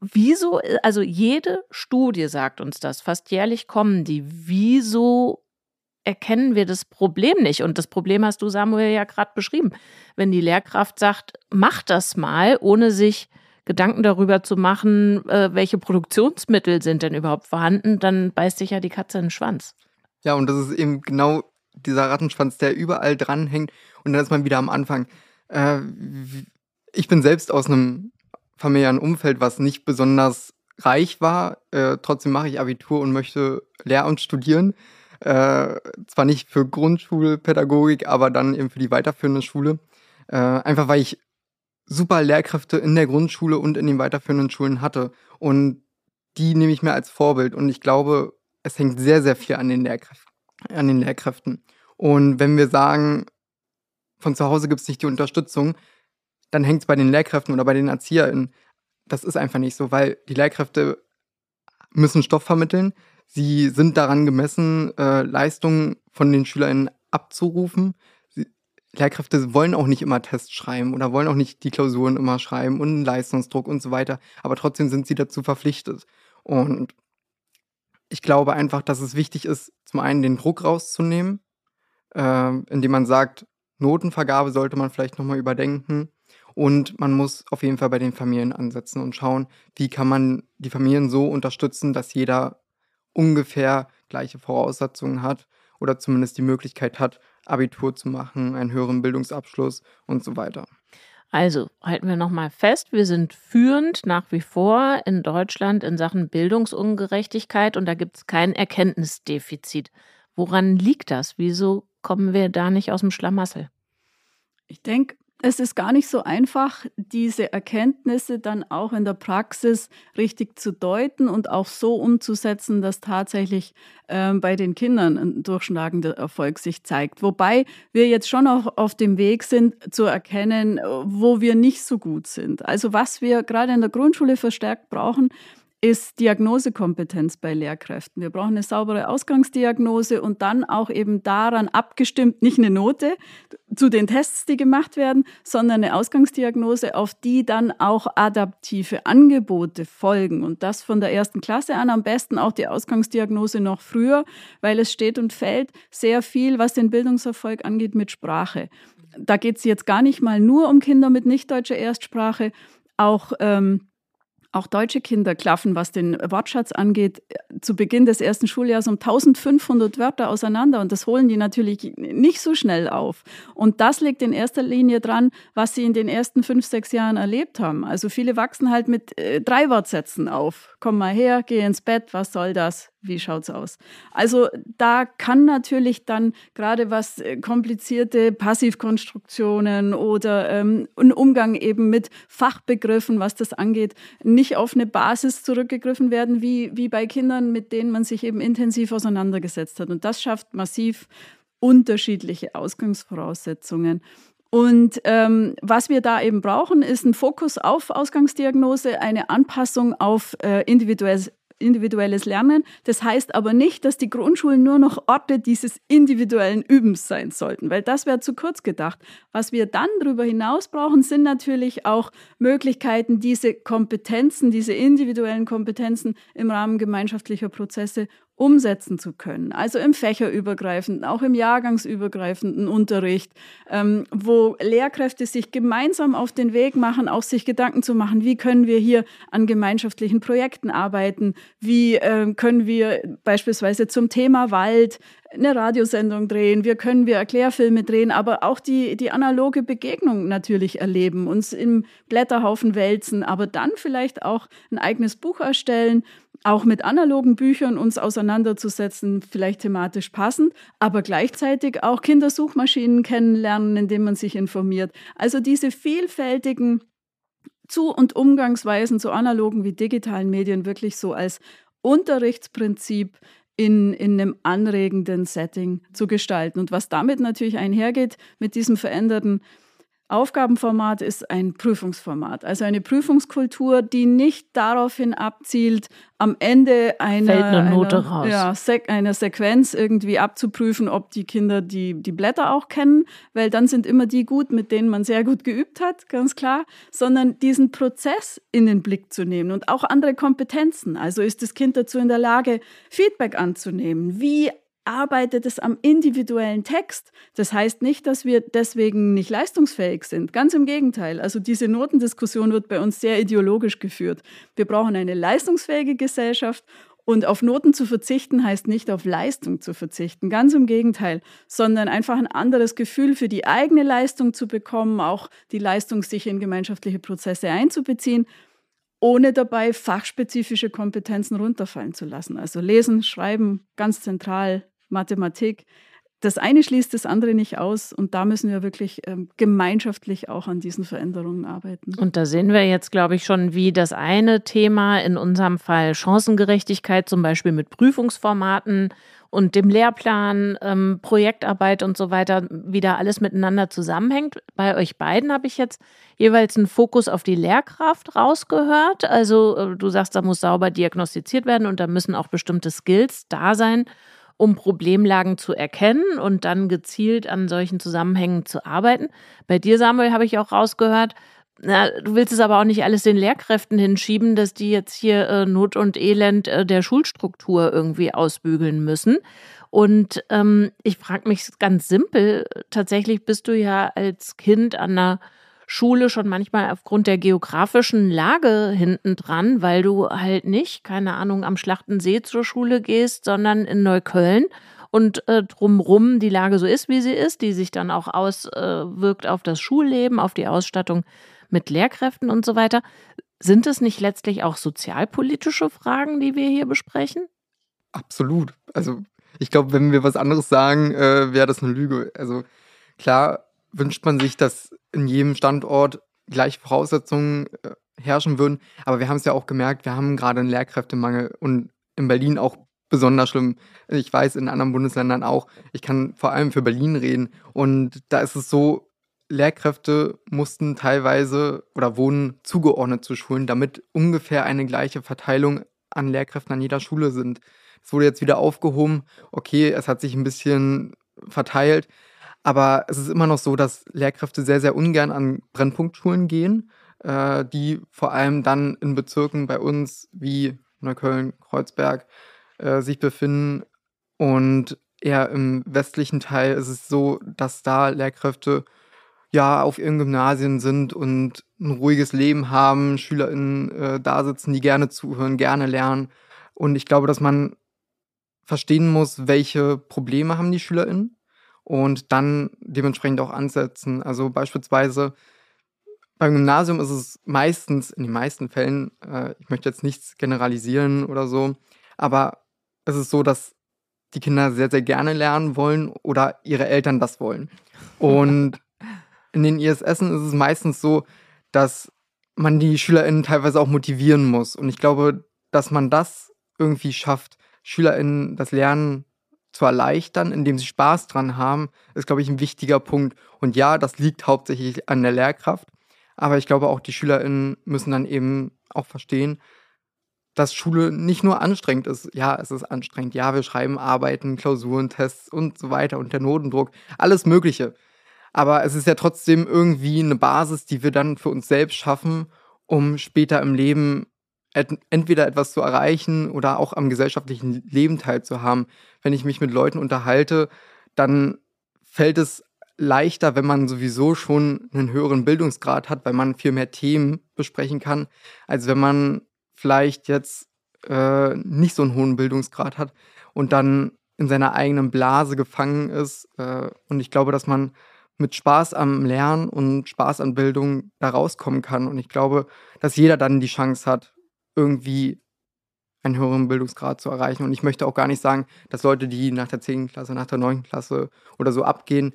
Wieso, also jede Studie sagt uns das, fast jährlich kommen die. Wieso erkennen wir das Problem nicht. Und das Problem hast du, Samuel, ja gerade beschrieben. Wenn die Lehrkraft sagt, mach das mal, ohne sich Gedanken darüber zu machen, äh, welche Produktionsmittel sind denn überhaupt vorhanden, dann beißt sich ja die Katze in den Schwanz. Ja, und das ist eben genau dieser Rattenschwanz, der überall dranhängt. Und dann ist man wieder am Anfang. Äh, ich bin selbst aus einem familiären Umfeld, was nicht besonders reich war. Äh, trotzdem mache ich Abitur und möchte Lehramt studieren. Äh, zwar nicht für Grundschulpädagogik, aber dann eben für die weiterführende Schule. Äh, einfach weil ich super Lehrkräfte in der Grundschule und in den weiterführenden Schulen hatte. Und die nehme ich mir als Vorbild. Und ich glaube, es hängt sehr, sehr viel an den, Lehrkräften, an den Lehrkräften. Und wenn wir sagen, von zu Hause gibt es nicht die Unterstützung, dann hängt es bei den Lehrkräften oder bei den ErzieherInnen. Das ist einfach nicht so, weil die Lehrkräfte müssen Stoff vermitteln. Sie sind daran gemessen, äh, Leistungen von den SchülerInnen abzurufen. Sie, Lehrkräfte wollen auch nicht immer Tests schreiben oder wollen auch nicht die Klausuren immer schreiben und Leistungsdruck und so weiter. Aber trotzdem sind sie dazu verpflichtet. Und ich glaube einfach, dass es wichtig ist, zum einen den Druck rauszunehmen, äh, indem man sagt, Notenvergabe sollte man vielleicht nochmal überdenken. Und man muss auf jeden Fall bei den Familien ansetzen und schauen, wie kann man die Familien so unterstützen, dass jeder ungefähr gleiche Voraussetzungen hat oder zumindest die Möglichkeit hat, Abitur zu machen, einen höheren Bildungsabschluss und so weiter. Also halten wir nochmal fest, wir sind führend nach wie vor in Deutschland in Sachen Bildungsungerechtigkeit und da gibt es kein Erkenntnisdefizit. Woran liegt das? Wieso kommen wir da nicht aus dem Schlamassel? Ich denke, es ist gar nicht so einfach, diese Erkenntnisse dann auch in der Praxis richtig zu deuten und auch so umzusetzen, dass tatsächlich äh, bei den Kindern ein durchschlagender Erfolg sich zeigt. Wobei wir jetzt schon auch auf dem Weg sind, zu erkennen, wo wir nicht so gut sind. Also was wir gerade in der Grundschule verstärkt brauchen, ist Diagnosekompetenz bei Lehrkräften. Wir brauchen eine saubere Ausgangsdiagnose und dann auch eben daran abgestimmt, nicht eine Note zu den Tests, die gemacht werden, sondern eine Ausgangsdiagnose, auf die dann auch adaptive Angebote folgen. Und das von der ersten Klasse an, am besten auch die Ausgangsdiagnose noch früher, weil es steht und fällt sehr viel, was den Bildungserfolg angeht, mit Sprache. Da geht es jetzt gar nicht mal nur um Kinder mit nicht deutscher Erstsprache, auch ähm, auch deutsche Kinder klaffen, was den Wortschatz angeht, zu Beginn des ersten Schuljahres um 1500 Wörter auseinander. Und das holen die natürlich nicht so schnell auf. Und das liegt in erster Linie dran, was sie in den ersten fünf, sechs Jahren erlebt haben. Also viele wachsen halt mit äh, drei Wortsätzen auf. Komm mal her, geh ins Bett, was soll das? Wie schaut es aus? Also da kann natürlich dann gerade was äh, komplizierte Passivkonstruktionen oder ähm, ein Umgang eben mit Fachbegriffen, was das angeht, nicht auf eine Basis zurückgegriffen werden, wie, wie bei Kindern, mit denen man sich eben intensiv auseinandergesetzt hat. Und das schafft massiv unterschiedliche Ausgangsvoraussetzungen. Und ähm, was wir da eben brauchen, ist ein Fokus auf Ausgangsdiagnose, eine Anpassung auf äh, individuelles individuelles Lernen. Das heißt aber nicht, dass die Grundschulen nur noch Orte dieses individuellen Übens sein sollten, weil das wäre zu kurz gedacht. Was wir dann darüber hinaus brauchen, sind natürlich auch Möglichkeiten, diese Kompetenzen, diese individuellen Kompetenzen im Rahmen gemeinschaftlicher Prozesse umsetzen zu können. Also im fächerübergreifenden, auch im jahrgangsübergreifenden Unterricht, ähm, wo Lehrkräfte sich gemeinsam auf den Weg machen, auch sich Gedanken zu machen, wie können wir hier an gemeinschaftlichen Projekten arbeiten, wie äh, können wir beispielsweise zum Thema Wald eine Radiosendung drehen, wir können wir Erklärfilme drehen, aber auch die, die analoge Begegnung natürlich erleben, uns im Blätterhaufen wälzen, aber dann vielleicht auch ein eigenes Buch erstellen, auch mit analogen Büchern uns auseinanderzusetzen, vielleicht thematisch passend, aber gleichzeitig auch Kindersuchmaschinen kennenlernen, indem man sich informiert. Also diese vielfältigen Zu- und Umgangsweisen zu analogen wie digitalen Medien wirklich so als Unterrichtsprinzip in, in einem anregenden Setting zu gestalten. Und was damit natürlich einhergeht, mit diesem veränderten Aufgabenformat ist ein Prüfungsformat, also eine Prüfungskultur, die nicht daraufhin abzielt, am Ende einer, einer, ja, Sek einer Sequenz irgendwie abzuprüfen, ob die Kinder die, die Blätter auch kennen, weil dann sind immer die gut, mit denen man sehr gut geübt hat, ganz klar, sondern diesen Prozess in den Blick zu nehmen und auch andere Kompetenzen. Also ist das Kind dazu in der Lage, Feedback anzunehmen? Wie arbeitet es am individuellen Text. Das heißt nicht, dass wir deswegen nicht leistungsfähig sind. Ganz im Gegenteil. Also diese Notendiskussion wird bei uns sehr ideologisch geführt. Wir brauchen eine leistungsfähige Gesellschaft und auf Noten zu verzichten heißt nicht auf Leistung zu verzichten, ganz im Gegenteil, sondern einfach ein anderes Gefühl für die eigene Leistung zu bekommen, auch die Leistung sich in gemeinschaftliche Prozesse einzubeziehen, ohne dabei fachspezifische Kompetenzen runterfallen zu lassen. Also lesen, schreiben, ganz zentral, Mathematik. Das eine schließt das andere nicht aus und da müssen wir wirklich ähm, gemeinschaftlich auch an diesen Veränderungen arbeiten. Und da sehen wir jetzt, glaube ich, schon, wie das eine Thema, in unserem Fall Chancengerechtigkeit, zum Beispiel mit Prüfungsformaten und dem Lehrplan, ähm, Projektarbeit und so weiter, wieder alles miteinander zusammenhängt. Bei euch beiden habe ich jetzt jeweils einen Fokus auf die Lehrkraft rausgehört. Also äh, du sagst, da muss sauber diagnostiziert werden und da müssen auch bestimmte Skills da sein um Problemlagen zu erkennen und dann gezielt an solchen Zusammenhängen zu arbeiten. Bei dir, Samuel, habe ich auch rausgehört, na, du willst es aber auch nicht alles den Lehrkräften hinschieben, dass die jetzt hier äh, Not und Elend äh, der Schulstruktur irgendwie ausbügeln müssen. Und ähm, ich frage mich ganz simpel, tatsächlich bist du ja als Kind an einer Schule schon manchmal aufgrund der geografischen Lage hinten dran, weil du halt nicht, keine Ahnung, am Schlachtensee zur Schule gehst, sondern in Neukölln und äh, drumrum die Lage so ist, wie sie ist, die sich dann auch auswirkt äh, auf das Schulleben, auf die Ausstattung mit Lehrkräften und so weiter. Sind es nicht letztlich auch sozialpolitische Fragen, die wir hier besprechen? Absolut. Also ich glaube, wenn wir was anderes sagen, äh, wäre das eine Lüge. Also klar wünscht man sich, dass in jedem Standort gleiche Voraussetzungen äh, herrschen würden. Aber wir haben es ja auch gemerkt, wir haben gerade einen Lehrkräftemangel und in Berlin auch besonders schlimm. Ich weiß, in anderen Bundesländern auch. Ich kann vor allem für Berlin reden. Und da ist es so, Lehrkräfte mussten teilweise oder wurden zugeordnet zu Schulen, damit ungefähr eine gleiche Verteilung an Lehrkräften an jeder Schule sind. Es wurde jetzt wieder aufgehoben. Okay, es hat sich ein bisschen verteilt. Aber es ist immer noch so, dass Lehrkräfte sehr, sehr ungern an Brennpunktschulen gehen, äh, die vor allem dann in Bezirken bei uns wie Neukölln, Kreuzberg äh, sich befinden. Und eher im westlichen Teil ist es so, dass da Lehrkräfte ja auf ihren Gymnasien sind und ein ruhiges Leben haben, SchülerInnen äh, da sitzen, die gerne zuhören, gerne lernen. Und ich glaube, dass man verstehen muss, welche Probleme haben die SchülerInnen und dann dementsprechend auch ansetzen. Also beispielsweise beim Gymnasium ist es meistens, in den meisten Fällen, äh, ich möchte jetzt nichts generalisieren oder so, aber ist es so, dass die Kinder sehr, sehr gerne lernen wollen oder ihre Eltern das wollen. Und in den ISSen ist es meistens so, dass man die SchülerInnen teilweise auch motivieren muss. Und ich glaube, dass man das irgendwie schafft, SchülerInnen das Lernen zu erleichtern, indem sie Spaß dran haben, ist, glaube ich, ein wichtiger Punkt. Und ja, das liegt hauptsächlich an der Lehrkraft. Aber ich glaube auch, die SchülerInnen müssen dann eben auch verstehen, dass Schule nicht nur anstrengend ist. Ja, es ist anstrengend. Ja, wir schreiben Arbeiten, Klausuren, Tests und so weiter und der Notendruck, alles Mögliche. Aber es ist ja trotzdem irgendwie eine Basis, die wir dann für uns selbst schaffen, um später im Leben entweder etwas zu erreichen oder auch am gesellschaftlichen Leben teilzuhaben. Wenn ich mich mit Leuten unterhalte, dann fällt es leichter, wenn man sowieso schon einen höheren Bildungsgrad hat, weil man viel mehr Themen besprechen kann, als wenn man vielleicht jetzt äh, nicht so einen hohen Bildungsgrad hat und dann in seiner eigenen Blase gefangen ist. Äh, und ich glaube, dass man mit Spaß am Lernen und Spaß an Bildung da rauskommen kann. Und ich glaube, dass jeder dann die Chance hat, irgendwie einen höheren Bildungsgrad zu erreichen. Und ich möchte auch gar nicht sagen, dass Leute, die nach der 10. Klasse, nach der 9. Klasse oder so abgehen,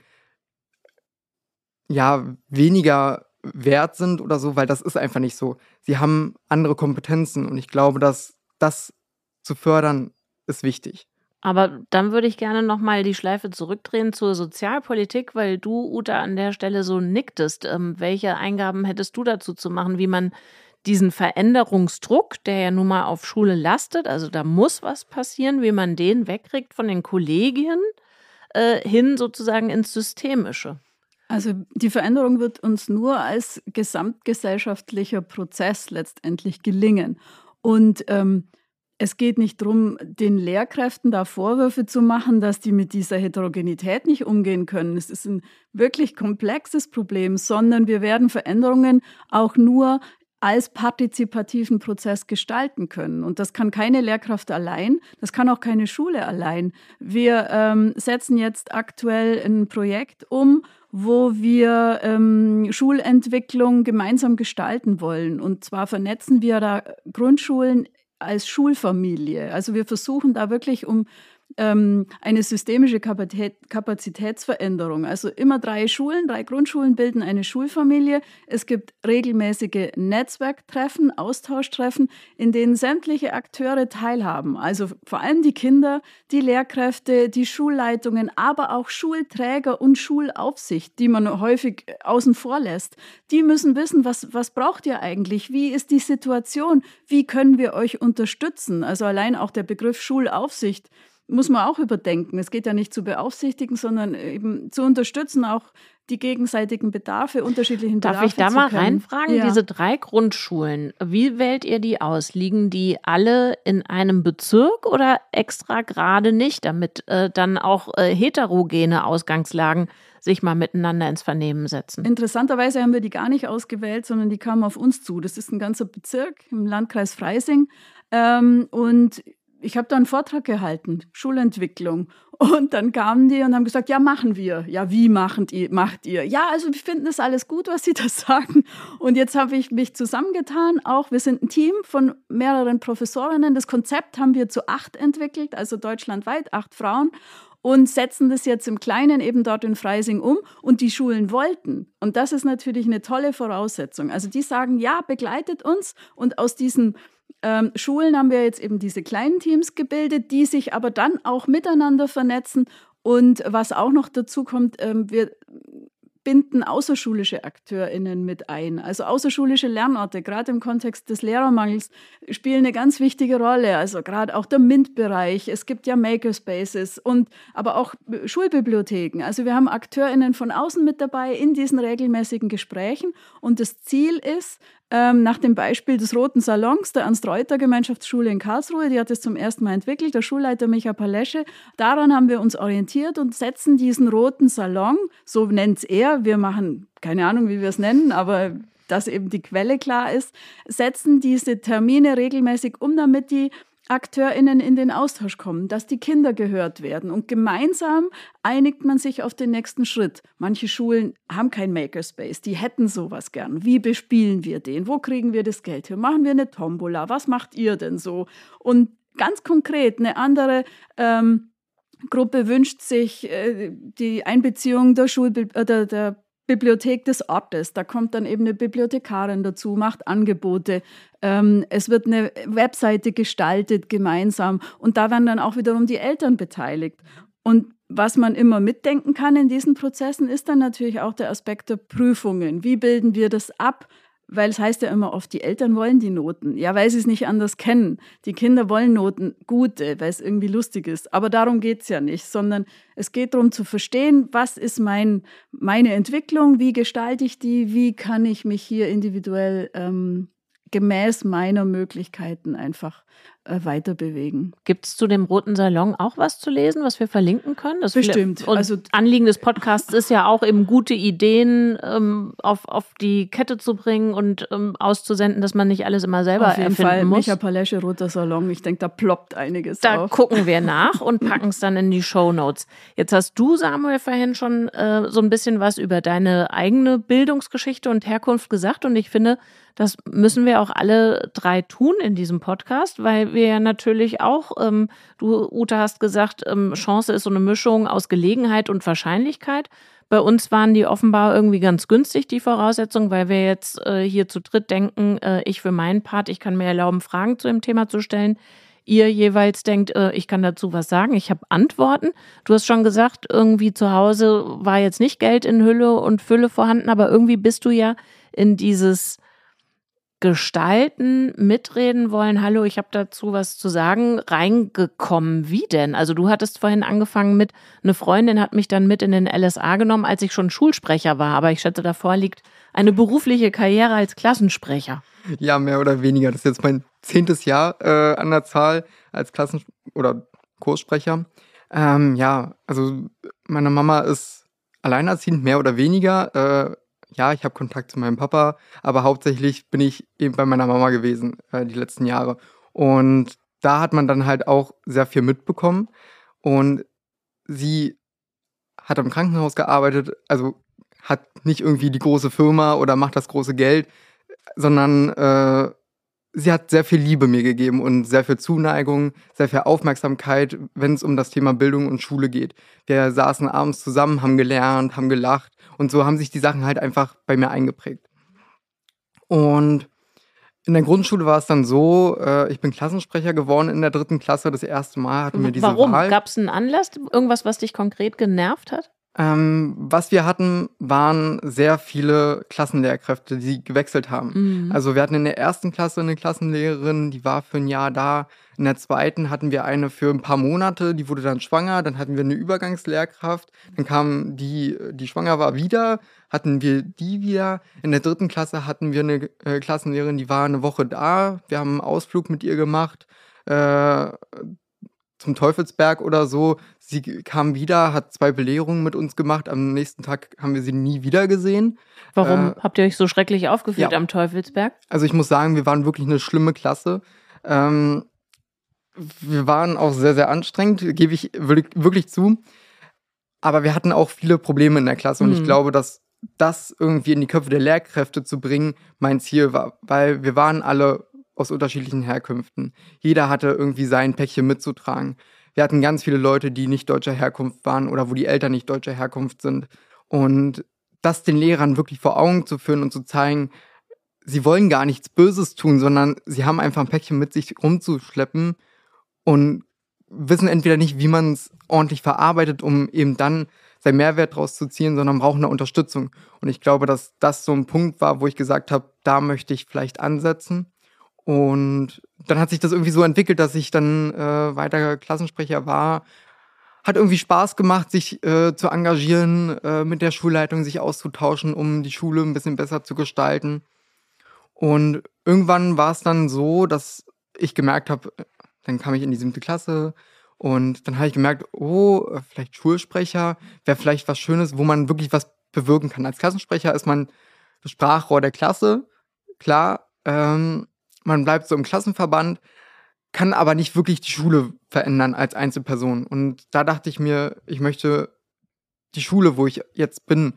ja, weniger wert sind oder so, weil das ist einfach nicht so. Sie haben andere Kompetenzen und ich glaube, dass das zu fördern ist wichtig. Aber dann würde ich gerne nochmal die Schleife zurückdrehen zur Sozialpolitik, weil du, Uta, an der Stelle so nicktest. Ähm, welche Eingaben hättest du dazu zu machen, wie man diesen Veränderungsdruck, der ja nun mal auf Schule lastet, also da muss was passieren, wie man den wegkriegt von den Kollegien äh, hin sozusagen ins Systemische? Also die Veränderung wird uns nur als gesamtgesellschaftlicher Prozess letztendlich gelingen. Und ähm, es geht nicht darum, den Lehrkräften da Vorwürfe zu machen, dass die mit dieser Heterogenität nicht umgehen können. Es ist ein wirklich komplexes Problem, sondern wir werden Veränderungen auch nur als partizipativen Prozess gestalten können. Und das kann keine Lehrkraft allein, das kann auch keine Schule allein. Wir ähm, setzen jetzt aktuell ein Projekt um, wo wir ähm, Schulentwicklung gemeinsam gestalten wollen. Und zwar vernetzen wir da Grundschulen als Schulfamilie. Also wir versuchen da wirklich um ähm, eine systemische Kapazitätsveränderung. Also immer drei Schulen, drei Grundschulen bilden eine Schulfamilie. Es gibt regelmäßige Netzwerktreffen, Austauschtreffen, in denen sämtliche Akteure teilhaben. Also vor allem die Kinder, die Lehrkräfte, die Schulleitungen, aber auch Schulträger und Schulaufsicht, die man häufig außen vor lässt. Die müssen wissen, was, was braucht ihr eigentlich? Wie ist die Situation? Wie können wir euch unterstützen? Also allein auch der Begriff Schulaufsicht muss man auch überdenken. Es geht ja nicht zu beaufsichtigen, sondern eben zu unterstützen, auch die gegenseitigen Bedarfe, unterschiedlichen Darf Bedarfe. Darf ich da mal reinfragen? Ja. Diese drei Grundschulen, wie wählt ihr die aus? Liegen die alle in einem Bezirk oder extra gerade nicht, damit äh, dann auch äh, heterogene Ausgangslagen sich mal miteinander ins Vernehmen setzen? Interessanterweise haben wir die gar nicht ausgewählt, sondern die kamen auf uns zu. Das ist ein ganzer Bezirk im Landkreis Freising. Ähm, und ich habe da einen Vortrag gehalten, Schulentwicklung. Und dann kamen die und haben gesagt, ja, machen wir. Ja, wie machen die, macht ihr? Ja, also wir finden das alles gut, was sie da sagen. Und jetzt habe ich mich zusammengetan. Auch wir sind ein Team von mehreren Professorinnen. Das Konzept haben wir zu acht entwickelt, also deutschlandweit, acht Frauen. Und setzen das jetzt im Kleinen eben dort in Freising um. Und die Schulen wollten. Und das ist natürlich eine tolle Voraussetzung. Also die sagen, ja, begleitet uns. Und aus diesen ähm, Schulen haben wir jetzt eben diese kleinen Teams gebildet, die sich aber dann auch miteinander vernetzen. Und was auch noch dazu kommt, ähm, wir binden außerschulische AkteurInnen mit ein. Also außerschulische Lernorte, gerade im Kontext des Lehrermangels, spielen eine ganz wichtige Rolle. Also gerade auch der MINT-Bereich. Es gibt ja Makerspaces und aber auch Schulbibliotheken. Also wir haben AkteurInnen von außen mit dabei in diesen regelmäßigen Gesprächen. Und das Ziel ist, ähm, nach dem Beispiel des Roten Salons der Ernst-Reuter-Gemeinschaftsschule in Karlsruhe, die hat es zum ersten Mal entwickelt, der Schulleiter Micha Palesche. Daran haben wir uns orientiert und setzen diesen Roten Salon, so nennt es er, wir machen keine Ahnung, wie wir es nennen, aber dass eben die Quelle klar ist, setzen diese Termine regelmäßig um, damit die AkteurInnen in den Austausch kommen, dass die Kinder gehört werden. Und gemeinsam einigt man sich auf den nächsten Schritt. Manche Schulen haben kein Makerspace, die hätten sowas gern. Wie bespielen wir den? Wo kriegen wir das Geld her? Machen wir eine Tombola? Was macht ihr denn so? Und ganz konkret eine andere ähm, Gruppe wünscht sich äh, die Einbeziehung der, Schul oder der Bibliothek des Ortes. Da kommt dann eben eine Bibliothekarin dazu, macht Angebote. Ähm, es wird eine Webseite gestaltet gemeinsam und da werden dann auch wiederum die Eltern beteiligt. Und was man immer mitdenken kann in diesen Prozessen, ist dann natürlich auch der Aspekt der Prüfungen. Wie bilden wir das ab? Weil es heißt ja immer oft, die Eltern wollen die Noten. Ja, weil sie es nicht anders kennen. Die Kinder wollen Noten, gute, weil es irgendwie lustig ist. Aber darum geht es ja nicht, sondern es geht darum zu verstehen, was ist mein, meine Entwicklung, wie gestalte ich die, wie kann ich mich hier individuell ähm, gemäß meiner Möglichkeiten einfach äh, weiter bewegen. Gibt es zu dem Roten Salon auch was zu lesen, was wir verlinken können? Das Bestimmt. Und also Anliegen des Podcasts ist ja auch eben gute Ideen ähm, auf, auf die Kette zu bringen und ähm, auszusenden, dass man nicht alles immer selber auf jeden erfinden Fall. muss. Micha Palesche, Roter Salon, ich denke, da ploppt einiges Da auf. gucken wir nach und packen es dann in die Show Notes. Jetzt hast du, Samuel, vorhin schon äh, so ein bisschen was über deine eigene Bildungsgeschichte und Herkunft gesagt und ich finde, das müssen wir auch alle drei tun in diesem Podcast, weil wir ja natürlich auch, ähm, du, Ute, hast gesagt, ähm, Chance ist so eine Mischung aus Gelegenheit und Wahrscheinlichkeit. Bei uns waren die offenbar irgendwie ganz günstig, die Voraussetzungen, weil wir jetzt äh, hier zu dritt denken, äh, ich für meinen Part, ich kann mir erlauben, Fragen zu dem Thema zu stellen. Ihr jeweils denkt, äh, ich kann dazu was sagen, ich habe Antworten. Du hast schon gesagt, irgendwie zu Hause war jetzt nicht Geld in Hülle und Fülle vorhanden, aber irgendwie bist du ja in dieses gestalten, mitreden wollen, hallo, ich habe dazu was zu sagen, reingekommen. Wie denn? Also du hattest vorhin angefangen mit, eine Freundin hat mich dann mit in den LSA genommen, als ich schon Schulsprecher war, aber ich schätze, davor liegt eine berufliche Karriere als Klassensprecher. Ja, mehr oder weniger. Das ist jetzt mein zehntes Jahr äh, an der Zahl als Klassen- oder Kurssprecher. Ähm, ja, also meine Mama ist alleinerziehend, mehr oder weniger. Äh, ja, ich habe Kontakt zu meinem Papa, aber hauptsächlich bin ich eben bei meiner Mama gewesen äh, die letzten Jahre. Und da hat man dann halt auch sehr viel mitbekommen. Und sie hat am Krankenhaus gearbeitet, also hat nicht irgendwie die große Firma oder macht das große Geld, sondern äh, sie hat sehr viel Liebe mir gegeben und sehr viel Zuneigung, sehr viel Aufmerksamkeit, wenn es um das Thema Bildung und Schule geht. Wir saßen abends zusammen, haben gelernt, haben gelacht und so haben sich die Sachen halt einfach bei mir eingeprägt. Und in der Grundschule war es dann so, äh, ich bin Klassensprecher geworden in der dritten Klasse. Das erste Mal hatten wir diese Warum? Wahl. Gab es einen Anlass? Irgendwas, was dich konkret genervt hat? Ähm, was wir hatten, waren sehr viele Klassenlehrkräfte, die gewechselt haben. Mhm. Also wir hatten in der ersten Klasse eine Klassenlehrerin, die war für ein Jahr da. In der zweiten hatten wir eine für ein paar Monate, die wurde dann schwanger. Dann hatten wir eine Übergangslehrkraft. Dann kam die, die schwanger war wieder, hatten wir die wieder. In der dritten Klasse hatten wir eine äh, Klassenlehrerin, die war eine Woche da. Wir haben einen Ausflug mit ihr gemacht. Äh, zum Teufelsberg oder so. Sie kam wieder, hat zwei Belehrungen mit uns gemacht. Am nächsten Tag haben wir sie nie wieder gesehen. Warum Äh, habt ihr euch so schrecklich aufgeführt ja. am Teufelsberg? Also ich muss sagen, wir waren wirklich eine schlimme Klasse. Ähm, wir waren auch sehr, sehr anstrengend, gebe ich wirklich, zu. Aber wir hatten auch viele Probleme in der Klasse und ich Mhm. glaube, dass das irgendwie in die Köpfe der Lehrkräfte zu bringen, mein Ziel war, weil wir waren alle aus unterschiedlichen Herkünften. Jeder hatte irgendwie sein Päckchen mitzutragen. Wir hatten ganz viele Leute, die nicht deutscher Herkunft waren oder wo die Eltern nicht deutscher Herkunft sind. Und das den Lehrern wirklich vor Augen zu führen und zu zeigen, sie wollen gar nichts Böses tun, sondern sie haben einfach ein Päckchen mit sich rumzuschleppen und wissen entweder nicht, wie man es ordentlich verarbeitet, um eben dann seinen Mehrwert draus zu ziehen, sondern brauchen eine Unterstützung. Und ich glaube, dass das so ein Punkt war, wo ich gesagt habe, da möchte ich vielleicht ansetzen. Und dann hat sich das irgendwie so entwickelt, dass ich dann äh, weiter Klassensprecher war. Hat irgendwie Spaß gemacht, sich äh, zu engagieren, äh, mit der Schulleitung sich auszutauschen, um die Schule ein bisschen besser zu gestalten. Und irgendwann war es dann so, dass ich gemerkt habe, dann kam ich in die siebte Klasse und dann habe ich gemerkt, oh, vielleicht Schulsprecher wäre vielleicht was Schönes, wo man wirklich was bewirken kann. Als Klassensprecher ist man das Sprachrohr der Klasse, klar. Ähm, man bleibt so im Klassenverband, kann aber nicht wirklich die Schule verändern als Einzelperson. Und da dachte ich mir, ich möchte die Schule, wo ich jetzt bin,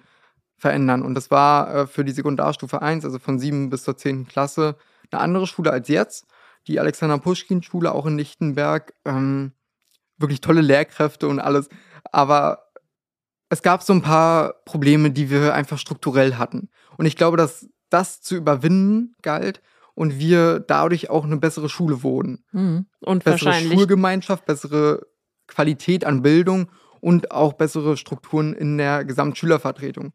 verändern. Und das war äh, für die Sekundarstufe 1, also von 7 bis zur 10. Klasse, eine andere Schule als jetzt. die Alexander Puschkin Schule auch in Lichtenberg. Ähm, wirklich tolle Lehrkräfte und alles. Aber es gab so ein paar Probleme, die wir einfach strukturell hatten. Und ich glaube, dass das zu überwinden galt und wir dadurch auch eine bessere Schule wurden. Mhm. Und bessere wahrscheinlich Schulgemeinschaft, bessere Qualität an Bildung und auch bessere Strukturen in der Gesamtschülervertretung.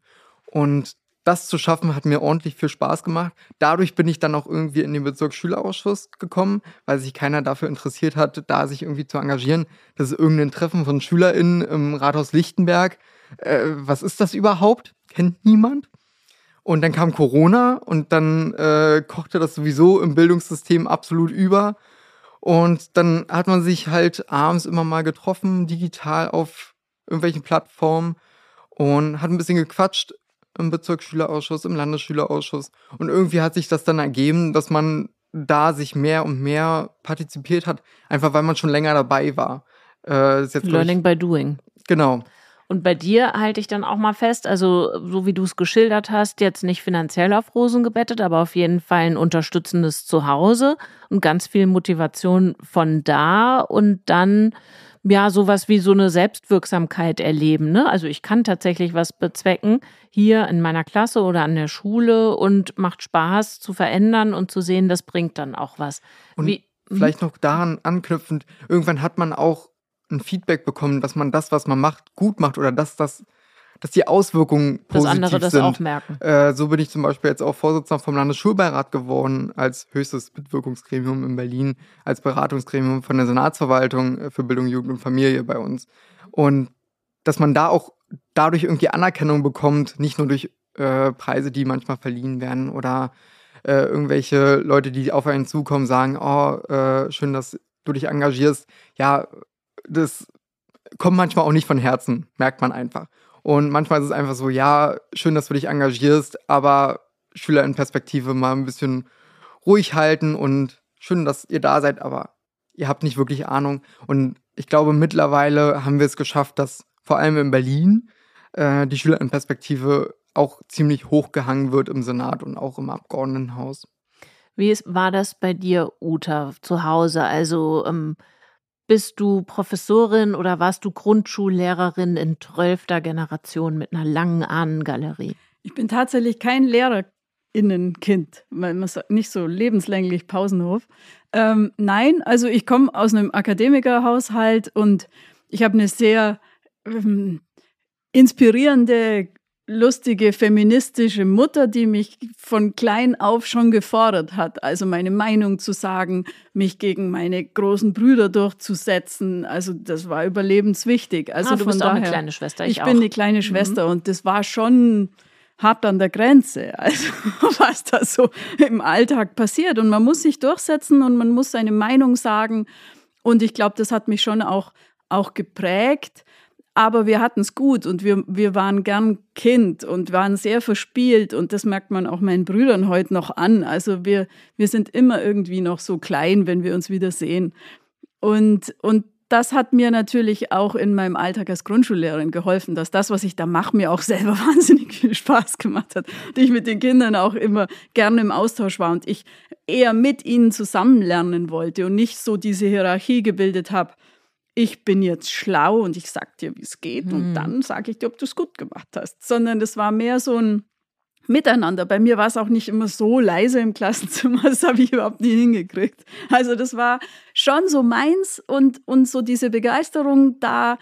Und das zu schaffen, hat mir ordentlich viel Spaß gemacht. Dadurch bin ich dann auch irgendwie in den Bezirksschülerausschuss gekommen, weil sich keiner dafür interessiert hat, da sich irgendwie zu engagieren. Das ist irgendein Treffen von SchülerInnen im Rathaus Lichtenberg. Äh, was ist das überhaupt? Kennt niemand? Und dann kam Corona und dann äh, kochte das sowieso im Bildungssystem absolut über. Und dann hat man sich halt abends immer mal getroffen, digital auf irgendwelchen Plattformen und hat ein bisschen gequatscht im Bezirksschülerausschuss, im Landesschülerausschuss. Und irgendwie hat sich das dann ergeben, dass man da sich mehr und mehr partizipiert hat, einfach weil man schon länger dabei war. Äh, jetzt, Learning ich, by doing. Genau. Und bei dir halte ich dann auch mal fest, also so wie du es geschildert hast, jetzt nicht finanziell auf Rosen gebettet, aber auf jeden Fall ein unterstützendes Zuhause und ganz viel Motivation von da und dann ja sowas wie so eine Selbstwirksamkeit erleben. Ne? Also ich kann tatsächlich was bezwecken hier in meiner Klasse oder an der Schule und macht Spaß zu verändern und zu sehen, das bringt dann auch was. Und wie, hm? vielleicht noch daran anknüpfend, irgendwann hat man auch ein Feedback bekommen, dass man das, was man macht, gut macht oder dass das dass die Auswirkungen positiv dass andere das sind. auch merken. Äh, so bin ich zum Beispiel jetzt auch Vorsitzender vom Landesschulbeirat geworden, als höchstes Mitwirkungsgremium in Berlin, als Beratungsgremium von der Senatsverwaltung äh, für Bildung, Jugend und Familie bei uns. Und dass man da auch dadurch irgendwie Anerkennung bekommt, nicht nur durch äh, Preise, die manchmal verliehen werden oder äh, irgendwelche Leute, die auf einen zukommen, sagen, oh, äh, schön, dass du dich engagierst. Ja, das kommt manchmal auch nicht von Herzen, merkt man einfach. Und manchmal ist es einfach so, ja, schön, dass du dich engagierst, aber Schüler in Perspektive mal ein bisschen ruhig halten und schön, dass ihr da seid, aber ihr habt nicht wirklich Ahnung. Und ich glaube, mittlerweile haben wir es geschafft, dass vor allem in Berlin äh, die Schüler in Perspektive auch ziemlich hochgehangen wird im Senat und auch im Abgeordnetenhaus. Wie war das bei dir, Uta, zu Hause? Also ähm, bist du Professorin oder warst du Grundschullehrerin in zwölfter Generation mit einer langen Ahnengalerie? Ich bin tatsächlich kein Lehrerinnenkind, man sagt nicht so lebenslänglich Pausenhof. Ähm, nein, also ich komme aus einem Akademikerhaushalt und ich habe eine sehr ähm, inspirierende lustige feministische Mutter, die mich von klein auf schon gefordert hat, also meine Meinung zu sagen, mich gegen meine großen Brüder durchzusetzen. Also das war überlebenswichtig. Also ah, du bist daher, auch eine kleine Schwester. Ich, ich bin eine kleine mhm. Schwester mhm. und das war schon hart an der Grenze, also was da so im Alltag passiert. Und man muss sich durchsetzen und man muss seine Meinung sagen. Und ich glaube, das hat mich schon auch, auch geprägt. Aber wir hatten es gut und wir, wir waren gern Kind und waren sehr verspielt und das merkt man auch meinen Brüdern heute noch an. Also wir, wir sind immer irgendwie noch so klein, wenn wir uns wieder sehen. Und, und das hat mir natürlich auch in meinem Alltag als Grundschullehrerin geholfen, dass das, was ich da mache, mir auch selber wahnsinnig viel Spaß gemacht hat. Und ich mit den Kindern auch immer gerne im Austausch war und ich eher mit ihnen zusammen lernen wollte und nicht so diese Hierarchie gebildet habe ich bin jetzt schlau und ich sag dir, wie es geht mhm. und dann sage ich dir, ob du es gut gemacht hast, sondern das war mehr so ein Miteinander. Bei mir war es auch nicht immer so leise im Klassenzimmer, das habe ich überhaupt nie hingekriegt. Also das war schon so meins und, und so diese Begeisterung da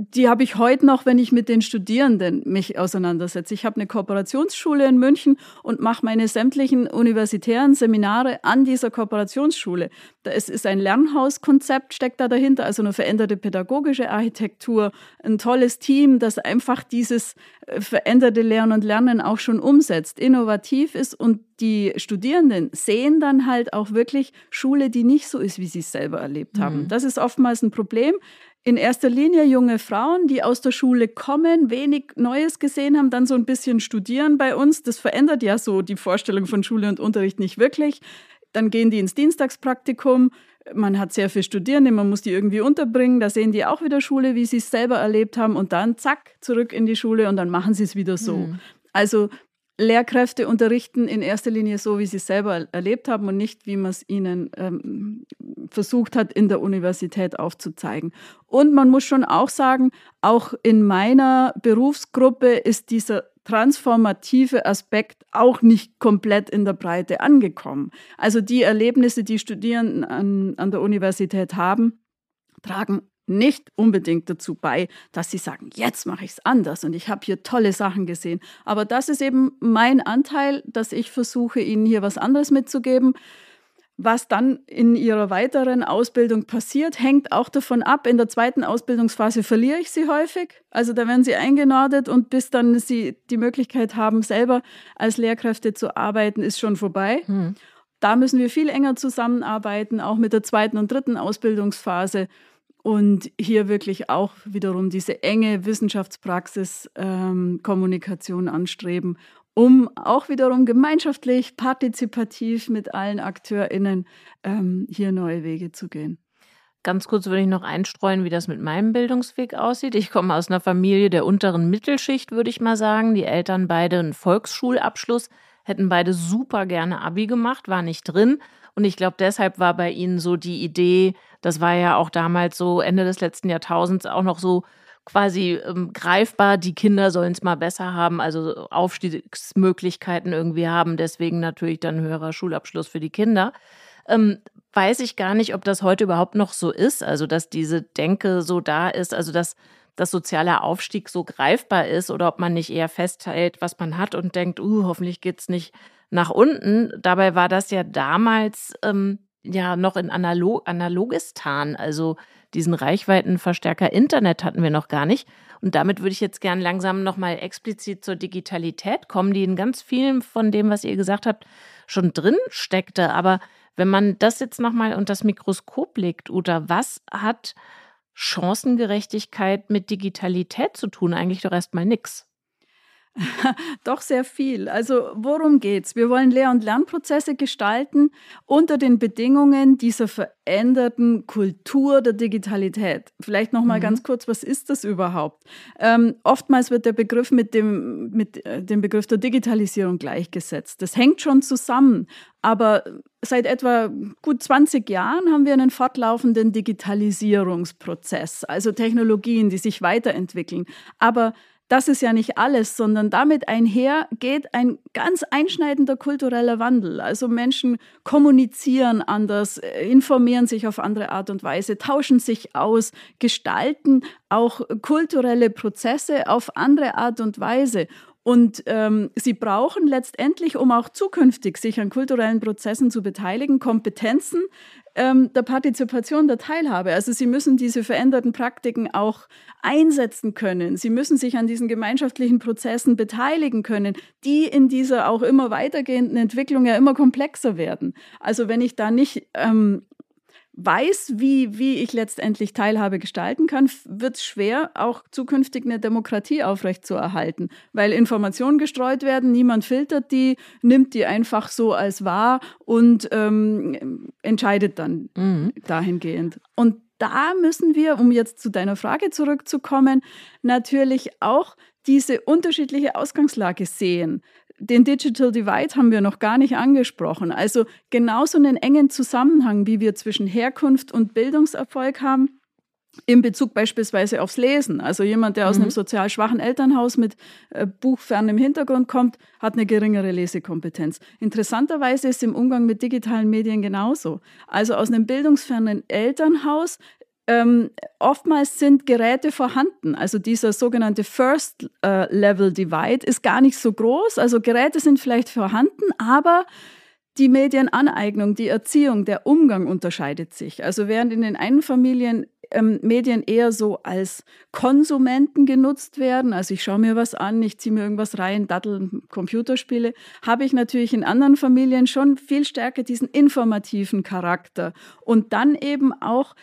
die habe ich heute noch, wenn ich mit den Studierenden mich auseinandersetze. Ich habe eine Kooperationsschule in München und mache meine sämtlichen universitären Seminare an dieser Kooperationsschule. Es ist ein Lernhauskonzept, steckt da dahinter, also eine veränderte pädagogische Architektur, ein tolles Team, das einfach dieses äh, veränderte Lernen und Lernen auch schon umsetzt, innovativ ist und die Studierenden sehen dann halt auch wirklich Schule, die nicht so ist, wie sie es selber erlebt haben. Mhm. Das ist oftmals ein Problem in erster Linie junge Frauen, die aus der Schule kommen, wenig Neues gesehen haben, dann so ein bisschen studieren bei uns. Das verändert ja so die Vorstellung von Schule und Unterricht nicht wirklich. Dann gehen die ins Dienstagspraktikum. Man hat sehr viel Studierende, man muss die irgendwie unterbringen. Da sehen die auch wieder Schule, wie sie es selber erlebt haben. Und dann zack, zurück in die Schule und dann machen sie es wieder so. Mhm. Also Lehrkräfte unterrichten in erster Linie so, wie sie es selber erlebt haben und nicht, wie man es ihnen ähm, versucht hat, in der Universität aufzuzeigen. Und man muss schon auch sagen, auch in meiner Berufsgruppe ist dieser transformative Aspekt auch nicht komplett in der Breite angekommen. Also die Erlebnisse, die Studierenden an, an der Universität haben, tragen nicht unbedingt dazu bei, dass sie sagen, jetzt mache ich es anders und ich habe hier tolle Sachen gesehen. Aber das ist eben mein Anteil, dass ich versuche, ihnen hier was anderes mitzugeben. Was dann in ihrer weiteren Ausbildung passiert, hängt auch davon ab. In der zweiten Ausbildungsphase verliere ich sie häufig. Also da werden sie eingenordet und bis dann sie die Möglichkeit haben, selber als Lehrkräfte zu arbeiten, ist schon vorbei. Hm. Da müssen wir viel enger zusammenarbeiten, auch mit der zweiten und dritten Ausbildungsphase und hier wirklich auch wiederum diese enge Wissenschaftspraxis-Kommunikation ähm, anstreben, um auch wiederum gemeinschaftlich, partizipativ mit allen AkteurInnen ähm, hier neue Wege zu gehen. Ganz kurz würde ich noch einstreuen, wie das mit meinem Bildungsweg aussieht. Ich komme aus einer Familie der unteren Mittelschicht, würde ich mal sagen. Die Eltern beide einen Volksschulabschluss, hätten beide super gerne Abi gemacht, war nicht drin. Und ich glaube, deshalb war bei ihnen so die Idee, das war ja auch damals so Ende des letzten Jahrtausends auch noch so quasi ähm, greifbar, die Kinder sollen es mal besser haben, also Aufstiegsmöglichkeiten irgendwie haben, deswegen natürlich dann höherer Schulabschluss für die Kinder. Ähm, weiß ich gar nicht, ob das heute überhaupt noch so ist, also dass diese Denke so da ist, also dass dass sozialer Aufstieg so greifbar ist oder ob man nicht eher festhält, was man hat und denkt, uh, hoffentlich geht's nicht nach unten. Dabei war das ja damals ähm, ja noch in Analog Analogistan, also diesen Reichweitenverstärker Internet hatten wir noch gar nicht. Und damit würde ich jetzt gern langsam nochmal explizit zur Digitalität kommen, die in ganz vielen von dem, was ihr gesagt habt, schon drin steckte. Aber wenn man das jetzt nochmal unter das Mikroskop legt, Uta, was hat Chancengerechtigkeit mit Digitalität zu tun? Eigentlich doch erstmal nichts. Doch sehr viel. Also worum geht's? Wir wollen Lehr- und Lernprozesse gestalten unter den Bedingungen dieser veränderten Kultur der Digitalität. Vielleicht noch mal mhm. ganz kurz, was ist das überhaupt? Ähm, oftmals wird der Begriff mit dem, mit äh, dem Begriff der Digitalisierung gleichgesetzt. Das hängt schon zusammen. Aber seit etwa gut 20 Jahren haben wir einen fortlaufenden Digitalisierungsprozess, also Technologien, die sich weiterentwickeln. Aber das ist ja nicht alles, sondern damit einher geht ein ganz einschneidender kultureller Wandel. Also Menschen kommunizieren anders, äh, informieren sich auf andere Art und Weise, tauschen sich aus, gestalten auch kulturelle Prozesse auf andere Art und Weise. Und ähm, sie brauchen letztendlich, um auch zukünftig sich an kulturellen Prozessen zu beteiligen, Kompetenzen, ähm, der Partizipation, der Teilhabe. Also sie müssen diese veränderten Praktiken auch einsetzen können. Sie müssen sich an diesen gemeinschaftlichen Prozessen beteiligen können, die in dieser auch immer weitergehenden Entwicklung ja immer komplexer werden. Also wenn ich da nicht ähm, weiß, wie, wie ich letztendlich Teilhabe gestalten kann, wird es schwer, auch zukünftig eine Demokratie aufrechtzuerhalten, weil Informationen gestreut werden, niemand filtert die, nimmt die einfach so als wahr und ähm, entscheidet dann mhm. dahingehend. Und da müssen wir, um jetzt zu deiner Frage zurückzukommen, natürlich auch diese unterschiedliche Ausgangslage sehen den Digital Divide haben wir noch gar nicht angesprochen. Also genauso einen engen Zusammenhang, wie wir zwischen Herkunft und Bildungserfolg haben, in Bezug beispielsweise aufs Lesen. Also jemand, der aus mhm. einem sozial schwachen Elternhaus mit äh, buchfernem Hintergrund kommt, hat eine geringere Lesekompetenz. Interessanterweise ist im Umgang mit digitalen Medien genauso. Also aus einem bildungsfernen Elternhaus ähm, oftmals sind Geräte vorhanden. Also dieser sogenannte First äh, Level Divide ist gar nicht so groß. Also Geräte sind vielleicht vorhanden, aber die Medienaneignung, die Erziehung, der Umgang unterscheidet sich. Also während in den einen Familien ähm, Medien eher so als Konsumenten genutzt werden, also ich schaue mir was an, ich ziehe mir irgendwas rein, dattel Computerspiele, habe ich natürlich in anderen Familien schon viel stärker diesen informativen Charakter und dann eben auch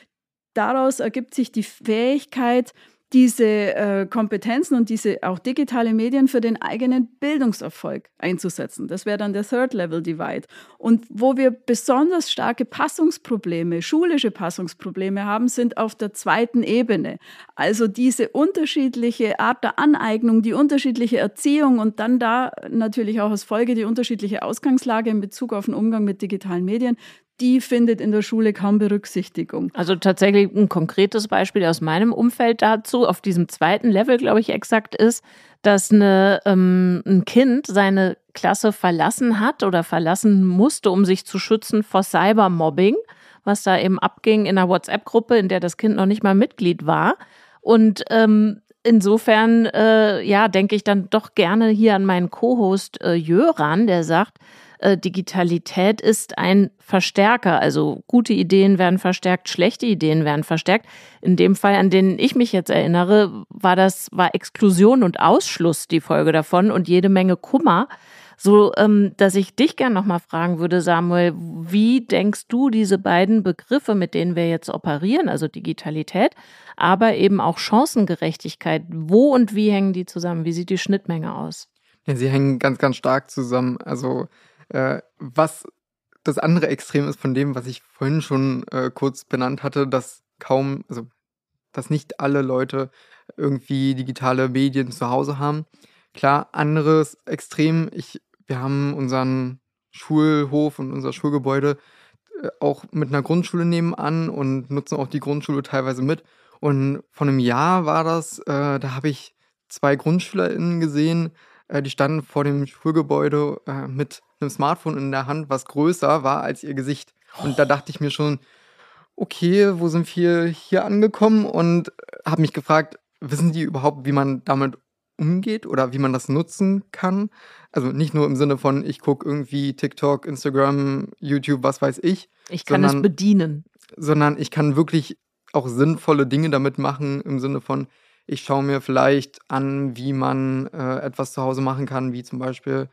daraus ergibt sich die Fähigkeit, diese äh, Kompetenzen und diese auch digitale Medien für den eigenen Bildungserfolg einzusetzen. Das wäre dann der Third Level Divide. Und wo wir besonders starke Passungsprobleme, schulische Passungsprobleme haben, sind auf der zweiten Ebene. Also diese unterschiedliche Art der Aneignung, die unterschiedliche Erziehung und dann da natürlich auch als Folge die unterschiedliche Ausgangslage in Bezug auf den Umgang mit digitalen Medien, die findet in der Schule kaum Berücksichtigung. Also tatsächlich ein konkretes Beispiel aus meinem Umfeld dazu, auf diesem zweiten Level, glaube ich, exakt ist, dass eine, ähm, ein Kind seine Klasse verlassen hat oder verlassen musste, um sich zu schützen vor Cybermobbing, was da eben abging in einer WhatsApp-Gruppe, in der das Kind noch nicht mal Mitglied war. Und ähm, insofern, äh, ja, denke ich dann doch gerne hier an meinen Co-Host äh, Jöran, der sagt, äh, Digitalität ist ein Verstärker. Also gute Ideen werden verstärkt, schlechte Ideen werden verstärkt. In dem Fall, an den ich mich jetzt erinnere, war das, war Exklusion und Ausschluss die Folge davon und jede Menge Kummer. So, ähm, dass ich dich gern nochmal fragen würde, Samuel, wie denkst du diese beiden Begriffe, mit denen wir jetzt operieren, also Digitalität, aber eben auch Chancengerechtigkeit, wo und wie hängen die zusammen? Wie sieht die Schnittmenge aus? Ja, sie hängen ganz, ganz stark zusammen. Also äh, was das andere Extrem ist von dem, was ich vorhin schon äh, kurz benannt hatte, dass kaum, also dass nicht alle Leute irgendwie digitale Medien zu Hause haben. Klar, anderes Extrem, ich, wir haben unseren Schulhof und unser Schulgebäude äh, auch mit einer Grundschule nebenan und nutzen auch die Grundschule teilweise mit. Und vor einem Jahr war das, äh, da habe ich zwei GrundschülerInnen gesehen, äh, die standen vor dem Schulgebäude äh, mit einem Smartphone in der Hand, was größer war als ihr Gesicht. Und da dachte ich mir schon, okay, wo sind wir hier angekommen? Und habe mich gefragt, wissen die überhaupt, wie man damit umgeht oder wie man das nutzen kann? Also nicht nur im Sinne von, ich gucke irgendwie TikTok, Instagram, YouTube, was weiß ich. Ich kann sondern, es bedienen. Sondern ich kann wirklich auch sinnvolle Dinge damit machen, im Sinne von, ich schaue mir vielleicht an, wie man äh, etwas zu Hause machen kann, wie zum Beispiel,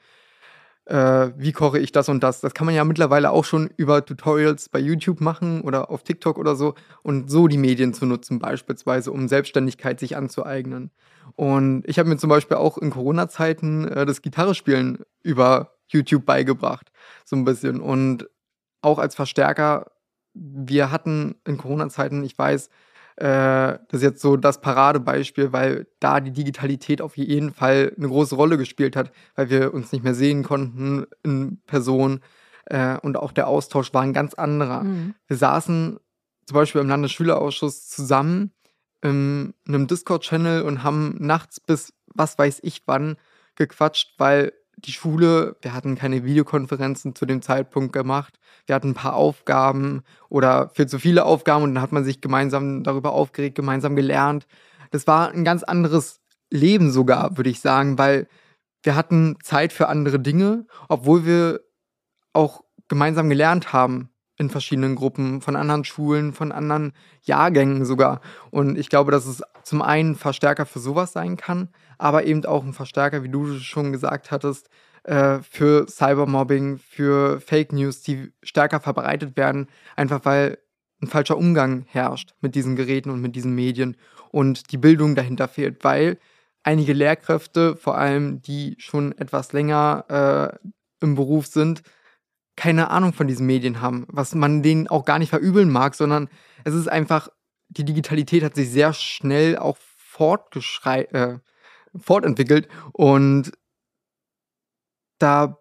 äh, wie koche ich das und das. Das kann man ja mittlerweile auch schon über Tutorials bei YouTube machen oder auf TikTok oder so und so die Medien zu nutzen, beispielsweise, um Selbstständigkeit sich anzueignen. Und ich habe mir zum Beispiel auch in Corona-Zeiten äh, das Gitarrespielen über YouTube beigebracht, so ein bisschen. Und auch als Verstärker, wir hatten in Corona-Zeiten, ich weiß, das ist jetzt so das Paradebeispiel, weil da die Digitalität auf jeden Fall eine große Rolle gespielt hat, weil wir uns nicht mehr sehen konnten in Person äh, und auch der Austausch war ein ganz anderer. Mhm. Wir saßen zum Beispiel im Landesschülerausschuss zusammen in einem Discord-Channel und haben nachts bis was weiß ich wann gequatscht, weil die Schule, wir hatten keine Videokonferenzen zu dem Zeitpunkt gemacht. Wir hatten ein paar Aufgaben oder viel zu viele Aufgaben und dann hat man sich gemeinsam darüber aufgeregt, gemeinsam gelernt. Das war ein ganz anderes Leben sogar, würde ich sagen, weil wir hatten Zeit für andere Dinge, obwohl wir auch gemeinsam gelernt haben in verschiedenen Gruppen, von anderen Schulen, von anderen Jahrgängen sogar. Und ich glaube, dass es zum einen Verstärker für sowas sein kann, aber eben auch ein Verstärker, wie du schon gesagt hattest, äh, für Cybermobbing, für Fake News, die stärker verbreitet werden, einfach weil ein falscher Umgang herrscht mit diesen Geräten und mit diesen Medien und die Bildung dahinter fehlt, weil einige Lehrkräfte, vor allem die schon etwas länger äh, im Beruf sind, keine Ahnung von diesen Medien haben, was man denen auch gar nicht verübeln mag, sondern es ist einfach, die Digitalität hat sich sehr schnell auch fortgeschrei äh, fortentwickelt und da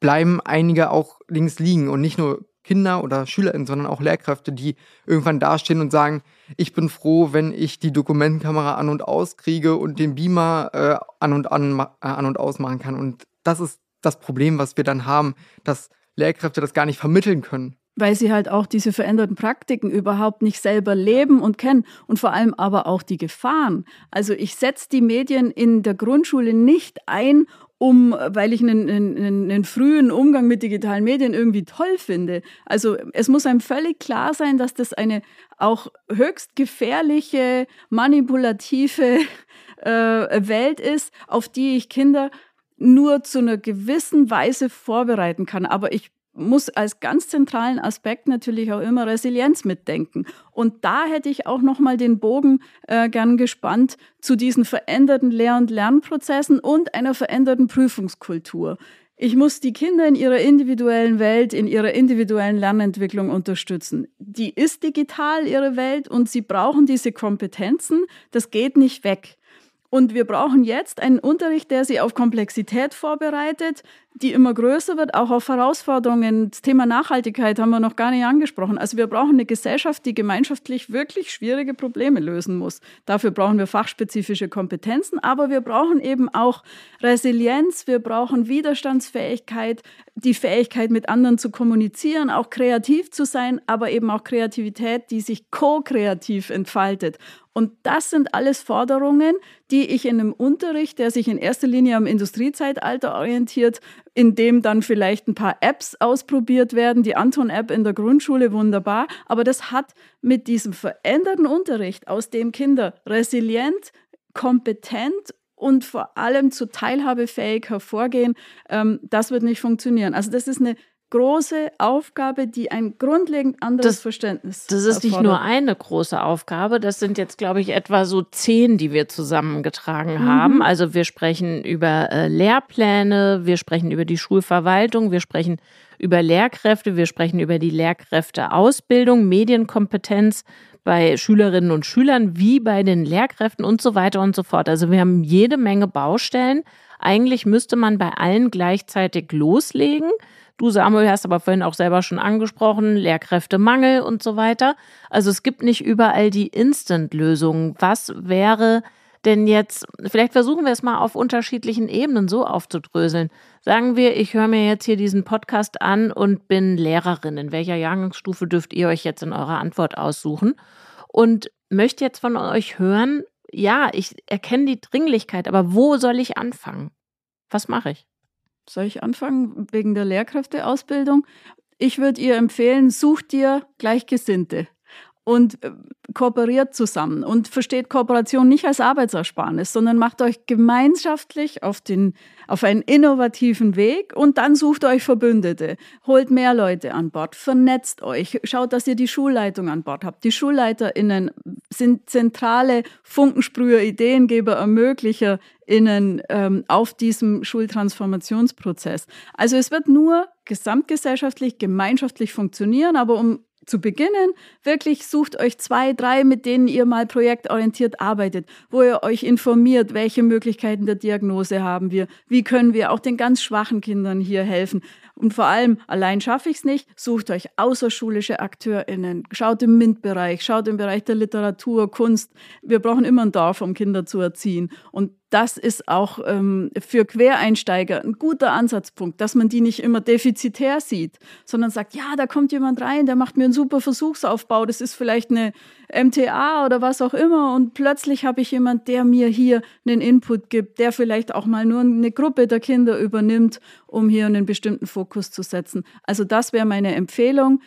bleiben einige auch links liegen und nicht nur Kinder oder SchülerInnen, sondern auch Lehrkräfte, die irgendwann dastehen und sagen, ich bin froh, wenn ich die Dokumentenkamera an und aus kriege und den Beamer äh, an und an, äh, an und aus machen kann. Und das ist das Problem, was wir dann haben, dass Lehrkräfte das gar nicht vermitteln können. Weil sie halt auch diese veränderten Praktiken überhaupt nicht selber leben und kennen und vor allem aber auch die Gefahren. Also ich setze die Medien in der Grundschule nicht ein, um, weil ich einen, einen, einen, frühen Umgang mit digitalen Medien irgendwie toll finde. Also es muss einem völlig klar sein, dass das eine auch höchst gefährliche, manipulative äh, Welt ist, auf die ich Kinder nur zu einer gewissen Weise vorbereiten kann. Aber ich muss als ganz zentralen Aspekt natürlich auch immer Resilienz mitdenken. Und da hätte ich auch nochmal den Bogen äh, gern gespannt zu diesen veränderten Lehr- und Lernprozessen und einer veränderten Prüfungskultur. Ich muss die Kinder in ihrer individuellen Welt, in ihrer individuellen Lernentwicklung unterstützen. Die ist digital, ihre Welt, und sie brauchen diese Kompetenzen. Das geht nicht weg. Und wir brauchen jetzt einen Unterricht, der sie auf Komplexität vorbereitet, die immer größer wird, auch auf Herausforderungen. Das Thema Nachhaltigkeit haben wir noch gar nicht angesprochen. Also wir brauchen eine Gesellschaft, die gemeinschaftlich wirklich schwierige Probleme lösen muss. Dafür brauchen wir fachspezifische Kompetenzen, aber wir brauchen eben auch Resilienz, wir brauchen Widerstandsfähigkeit, die Fähigkeit, mit anderen zu kommunizieren, auch kreativ zu sein, aber eben auch Kreativität, die sich ko-kreativ entfaltet. Und das sind alles Forderungen, die ich in einem Unterricht, der sich in erster Linie am Industriezeitalter orientiert, in dem dann vielleicht ein paar Apps ausprobiert werden, die Anton-App in der Grundschule wunderbar, aber das hat mit diesem veränderten Unterricht, aus dem Kinder resilient, kompetent und vor allem zu teilhabefähig hervorgehen, ähm, das wird nicht funktionieren. Also das ist eine große Aufgabe, die ein grundlegend anderes das, Verständnis Das ist erfordert. nicht nur eine große Aufgabe, das sind jetzt, glaube ich, etwa so zehn, die wir zusammengetragen mhm. haben. Also wir sprechen über äh, Lehrpläne, wir sprechen über die Schulverwaltung, wir sprechen über Lehrkräfte, wir sprechen über die Lehrkräfteausbildung, Medienkompetenz bei Schülerinnen und Schülern wie bei den Lehrkräften und so weiter und so fort. Also wir haben jede Menge Baustellen. Eigentlich müsste man bei allen gleichzeitig loslegen. Du, Samuel, hast aber vorhin auch selber schon angesprochen, Lehrkräftemangel und so weiter. Also es gibt nicht überall die Instant-Lösungen. Was wäre denn jetzt, vielleicht versuchen wir es mal auf unterschiedlichen Ebenen so aufzudröseln. Sagen wir, ich höre mir jetzt hier diesen Podcast an und bin Lehrerin. In welcher Jahrgangsstufe dürft ihr euch jetzt in eurer Antwort aussuchen? Und möchte jetzt von euch hören, ja, ich erkenne die Dringlichkeit, aber wo soll ich anfangen? Was mache ich? Soll ich anfangen wegen der Lehrkräfteausbildung? Ich würde ihr empfehlen, sucht dir Gleichgesinnte und äh, kooperiert zusammen und versteht Kooperation nicht als Arbeitsersparnis, sondern macht euch gemeinschaftlich auf, den, auf einen innovativen Weg und dann sucht euch Verbündete, holt mehr Leute an Bord, vernetzt euch, schaut, dass ihr die Schulleitung an Bord habt. Die SchulleiterInnen sind zentrale Funkensprüher, Ideengeber, Ermöglicher innen ähm, auf diesem Schultransformationsprozess. Also es wird nur gesamtgesellschaftlich, gemeinschaftlich funktionieren, aber um zu beginnen, wirklich sucht euch zwei, drei, mit denen ihr mal projektorientiert arbeitet, wo ihr euch informiert, welche Möglichkeiten der Diagnose haben wir, wie können wir auch den ganz schwachen Kindern hier helfen. Und vor allem, allein schaffe ich es nicht, sucht euch außerschulische AkteurInnen, schaut im MINT-Bereich, schaut im Bereich der Literatur, Kunst. Wir brauchen immer ein Dorf, um Kinder zu erziehen. Und das ist auch ähm, für Quereinsteiger ein guter Ansatzpunkt, dass man die nicht immer defizitär sieht, sondern sagt, ja, da kommt jemand rein, der macht mir einen super Versuchsaufbau, das ist vielleicht eine MTA oder was auch immer und plötzlich habe ich jemand, der mir hier einen Input gibt, der vielleicht auch mal nur eine Gruppe der Kinder übernimmt, um hier einen bestimmten Fokus zu setzen. Also das wäre meine Empfehlung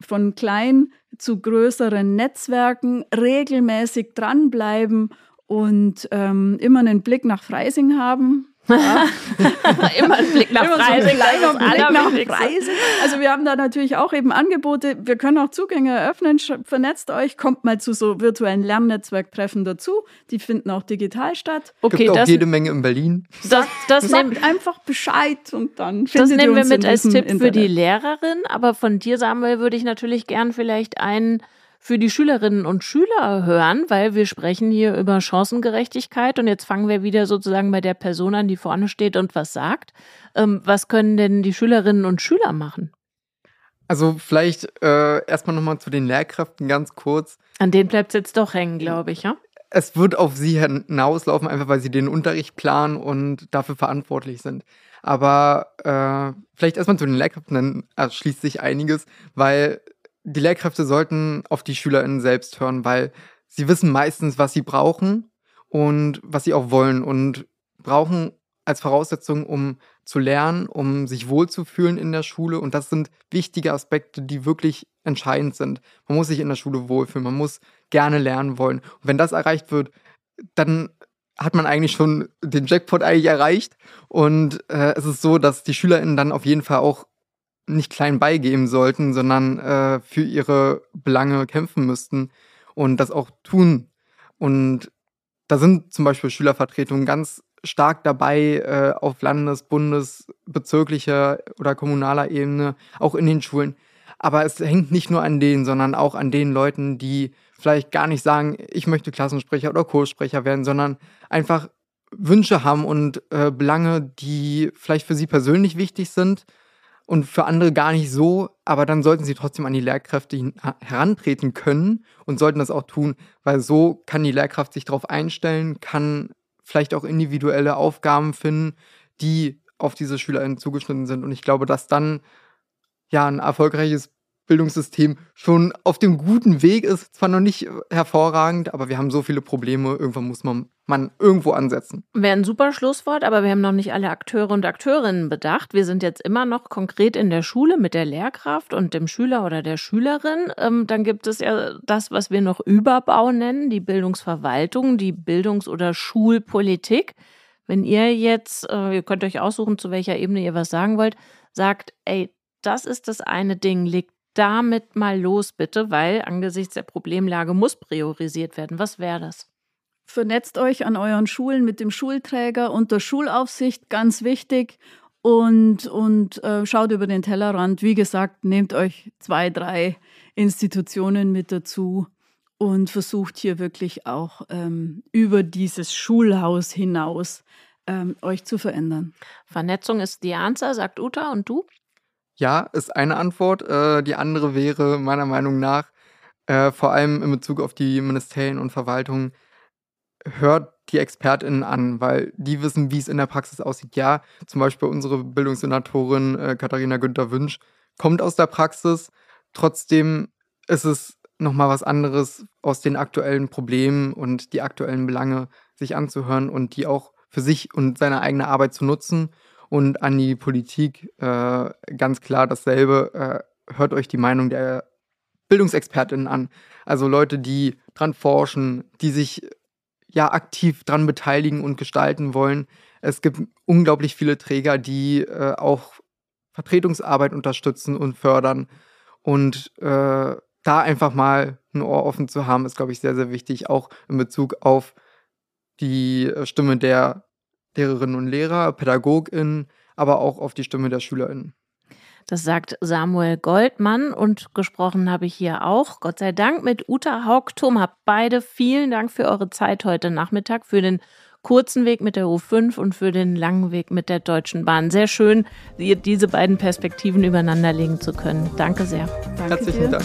von klein zu größeren Netzwerken regelmäßig dranbleiben und ähm, immer einen Blick nach Freising haben. Ja. immer einen Blick nach Freising. So Blick nach Freising. Also wir haben da natürlich auch eben Angebote. Wir können auch Zugänge eröffnen. Vernetzt euch, kommt mal zu so virtuellen Lernnetzwerktreffen dazu. Die finden auch digital statt. Okay, Gibt auch das, jede Menge in Berlin. Das, das Sagt einfach Bescheid und dann Das nehmen wir mit als Tipp Internet. für die Lehrerin. Aber von dir, Samuel, würde ich natürlich gern vielleicht einen für die Schülerinnen und Schüler hören, weil wir sprechen hier über Chancengerechtigkeit und jetzt fangen wir wieder sozusagen bei der Person an, die vorne steht und was sagt. Ähm, was können denn die Schülerinnen und Schüler machen? Also vielleicht äh, erstmal nochmal zu den Lehrkräften ganz kurz. An denen bleibt es jetzt doch hängen, glaube ich, ja? Es wird auf sie hinauslaufen, einfach weil sie den Unterricht planen und dafür verantwortlich sind. Aber äh, vielleicht erstmal zu den Lehrkräften, dann erschließt sich einiges, weil die Lehrkräfte sollten auf die SchülerInnen selbst hören, weil sie wissen meistens, was sie brauchen und was sie auch wollen und brauchen als Voraussetzung, um zu lernen, um sich wohlzufühlen in der Schule. Und das sind wichtige Aspekte, die wirklich entscheidend sind. Man muss sich in der Schule wohlfühlen, man muss gerne lernen wollen. Und wenn das erreicht wird, dann hat man eigentlich schon den Jackpot eigentlich erreicht. Und äh, es ist so, dass die SchülerInnen dann auf jeden Fall auch nicht klein beigeben sollten, sondern äh, für ihre Belange kämpfen müssten und das auch tun. Und da sind zum Beispiel Schülervertretungen ganz stark dabei, äh, auf Landes-, Bundes-, bezirklicher oder kommunaler Ebene, auch in den Schulen. Aber es hängt nicht nur an denen, sondern auch an den Leuten, die vielleicht gar nicht sagen, ich möchte Klassensprecher oder Kurssprecher werden, sondern einfach Wünsche haben und äh, Belange, die vielleicht für sie persönlich wichtig sind und für andere gar nicht so, aber dann sollten sie trotzdem an die Lehrkräfte herantreten können und sollten das auch tun, weil so kann die Lehrkraft sich darauf einstellen, kann vielleicht auch individuelle Aufgaben finden, die auf diese SchülerInnen zugeschnitten sind. Und ich glaube, dass dann ja ein erfolgreiches Bildungssystem schon auf dem guten Weg ist. Zwar noch nicht hervorragend, aber wir haben so viele Probleme. Irgendwann muss man, man irgendwo ansetzen. Wäre ein super Schlusswort, aber wir haben noch nicht alle Akteure und Akteurinnen bedacht. Wir sind jetzt immer noch konkret in der Schule mit der Lehrkraft und dem Schüler oder der Schülerin. Ähm, dann gibt es ja das, was wir noch Überbau nennen, die Bildungsverwaltung, die Bildungs- oder Schulpolitik. Wenn ihr jetzt, äh, ihr könnt euch aussuchen, zu welcher Ebene ihr was sagen wollt, sagt, ey, das ist das eine Ding, legt damit mal los, bitte, weil angesichts der Problemlage muss priorisiert werden. Was wäre das? Vernetzt euch an euren Schulen mit dem Schulträger unter Schulaufsicht, ganz wichtig. Und, und äh, schaut über den Tellerrand. Wie gesagt, nehmt euch zwei, drei Institutionen mit dazu und versucht hier wirklich auch ähm, über dieses Schulhaus hinaus ähm, euch zu verändern. Vernetzung ist die Answer, sagt Uta. Und du? Ja, ist eine Antwort. Äh, die andere wäre meiner Meinung nach, äh, vor allem in Bezug auf die Ministerien und Verwaltungen, hört die ExpertInnen an, weil die wissen, wie es in der Praxis aussieht. Ja, zum Beispiel unsere Bildungssenatorin äh, Katharina Günther-Wünsch kommt aus der Praxis. Trotzdem ist es nochmal was anderes, aus den aktuellen Problemen und die aktuellen Belange sich anzuhören und die auch für sich und seine eigene Arbeit zu nutzen und an die Politik äh, ganz klar dasselbe. Äh, hört euch die Meinung der Bildungsexpertinnen an. Also Leute, die dran forschen, die sich ja aktiv dran beteiligen und gestalten wollen. Es gibt unglaublich viele Träger, die äh, auch Vertretungsarbeit unterstützen und fördern. Und äh, da einfach mal ein Ohr offen zu haben, ist, glaube ich, sehr, sehr wichtig, auch in Bezug auf die Stimme der Lehrerinnen und Lehrer, PädagogInnen, aber auch auf die Stimme der SchülerInnen. Das sagt Samuel Goldmann und gesprochen habe ich hier auch, Gott sei Dank, mit Uta Haugtum. Habt beide vielen Dank für eure Zeit heute Nachmittag, für den kurzen Weg mit der U5 und für den langen Weg mit der Deutschen Bahn. Sehr schön, diese beiden Perspektiven übereinander legen zu können. Danke sehr. Danke Herzlichen dir. Dank.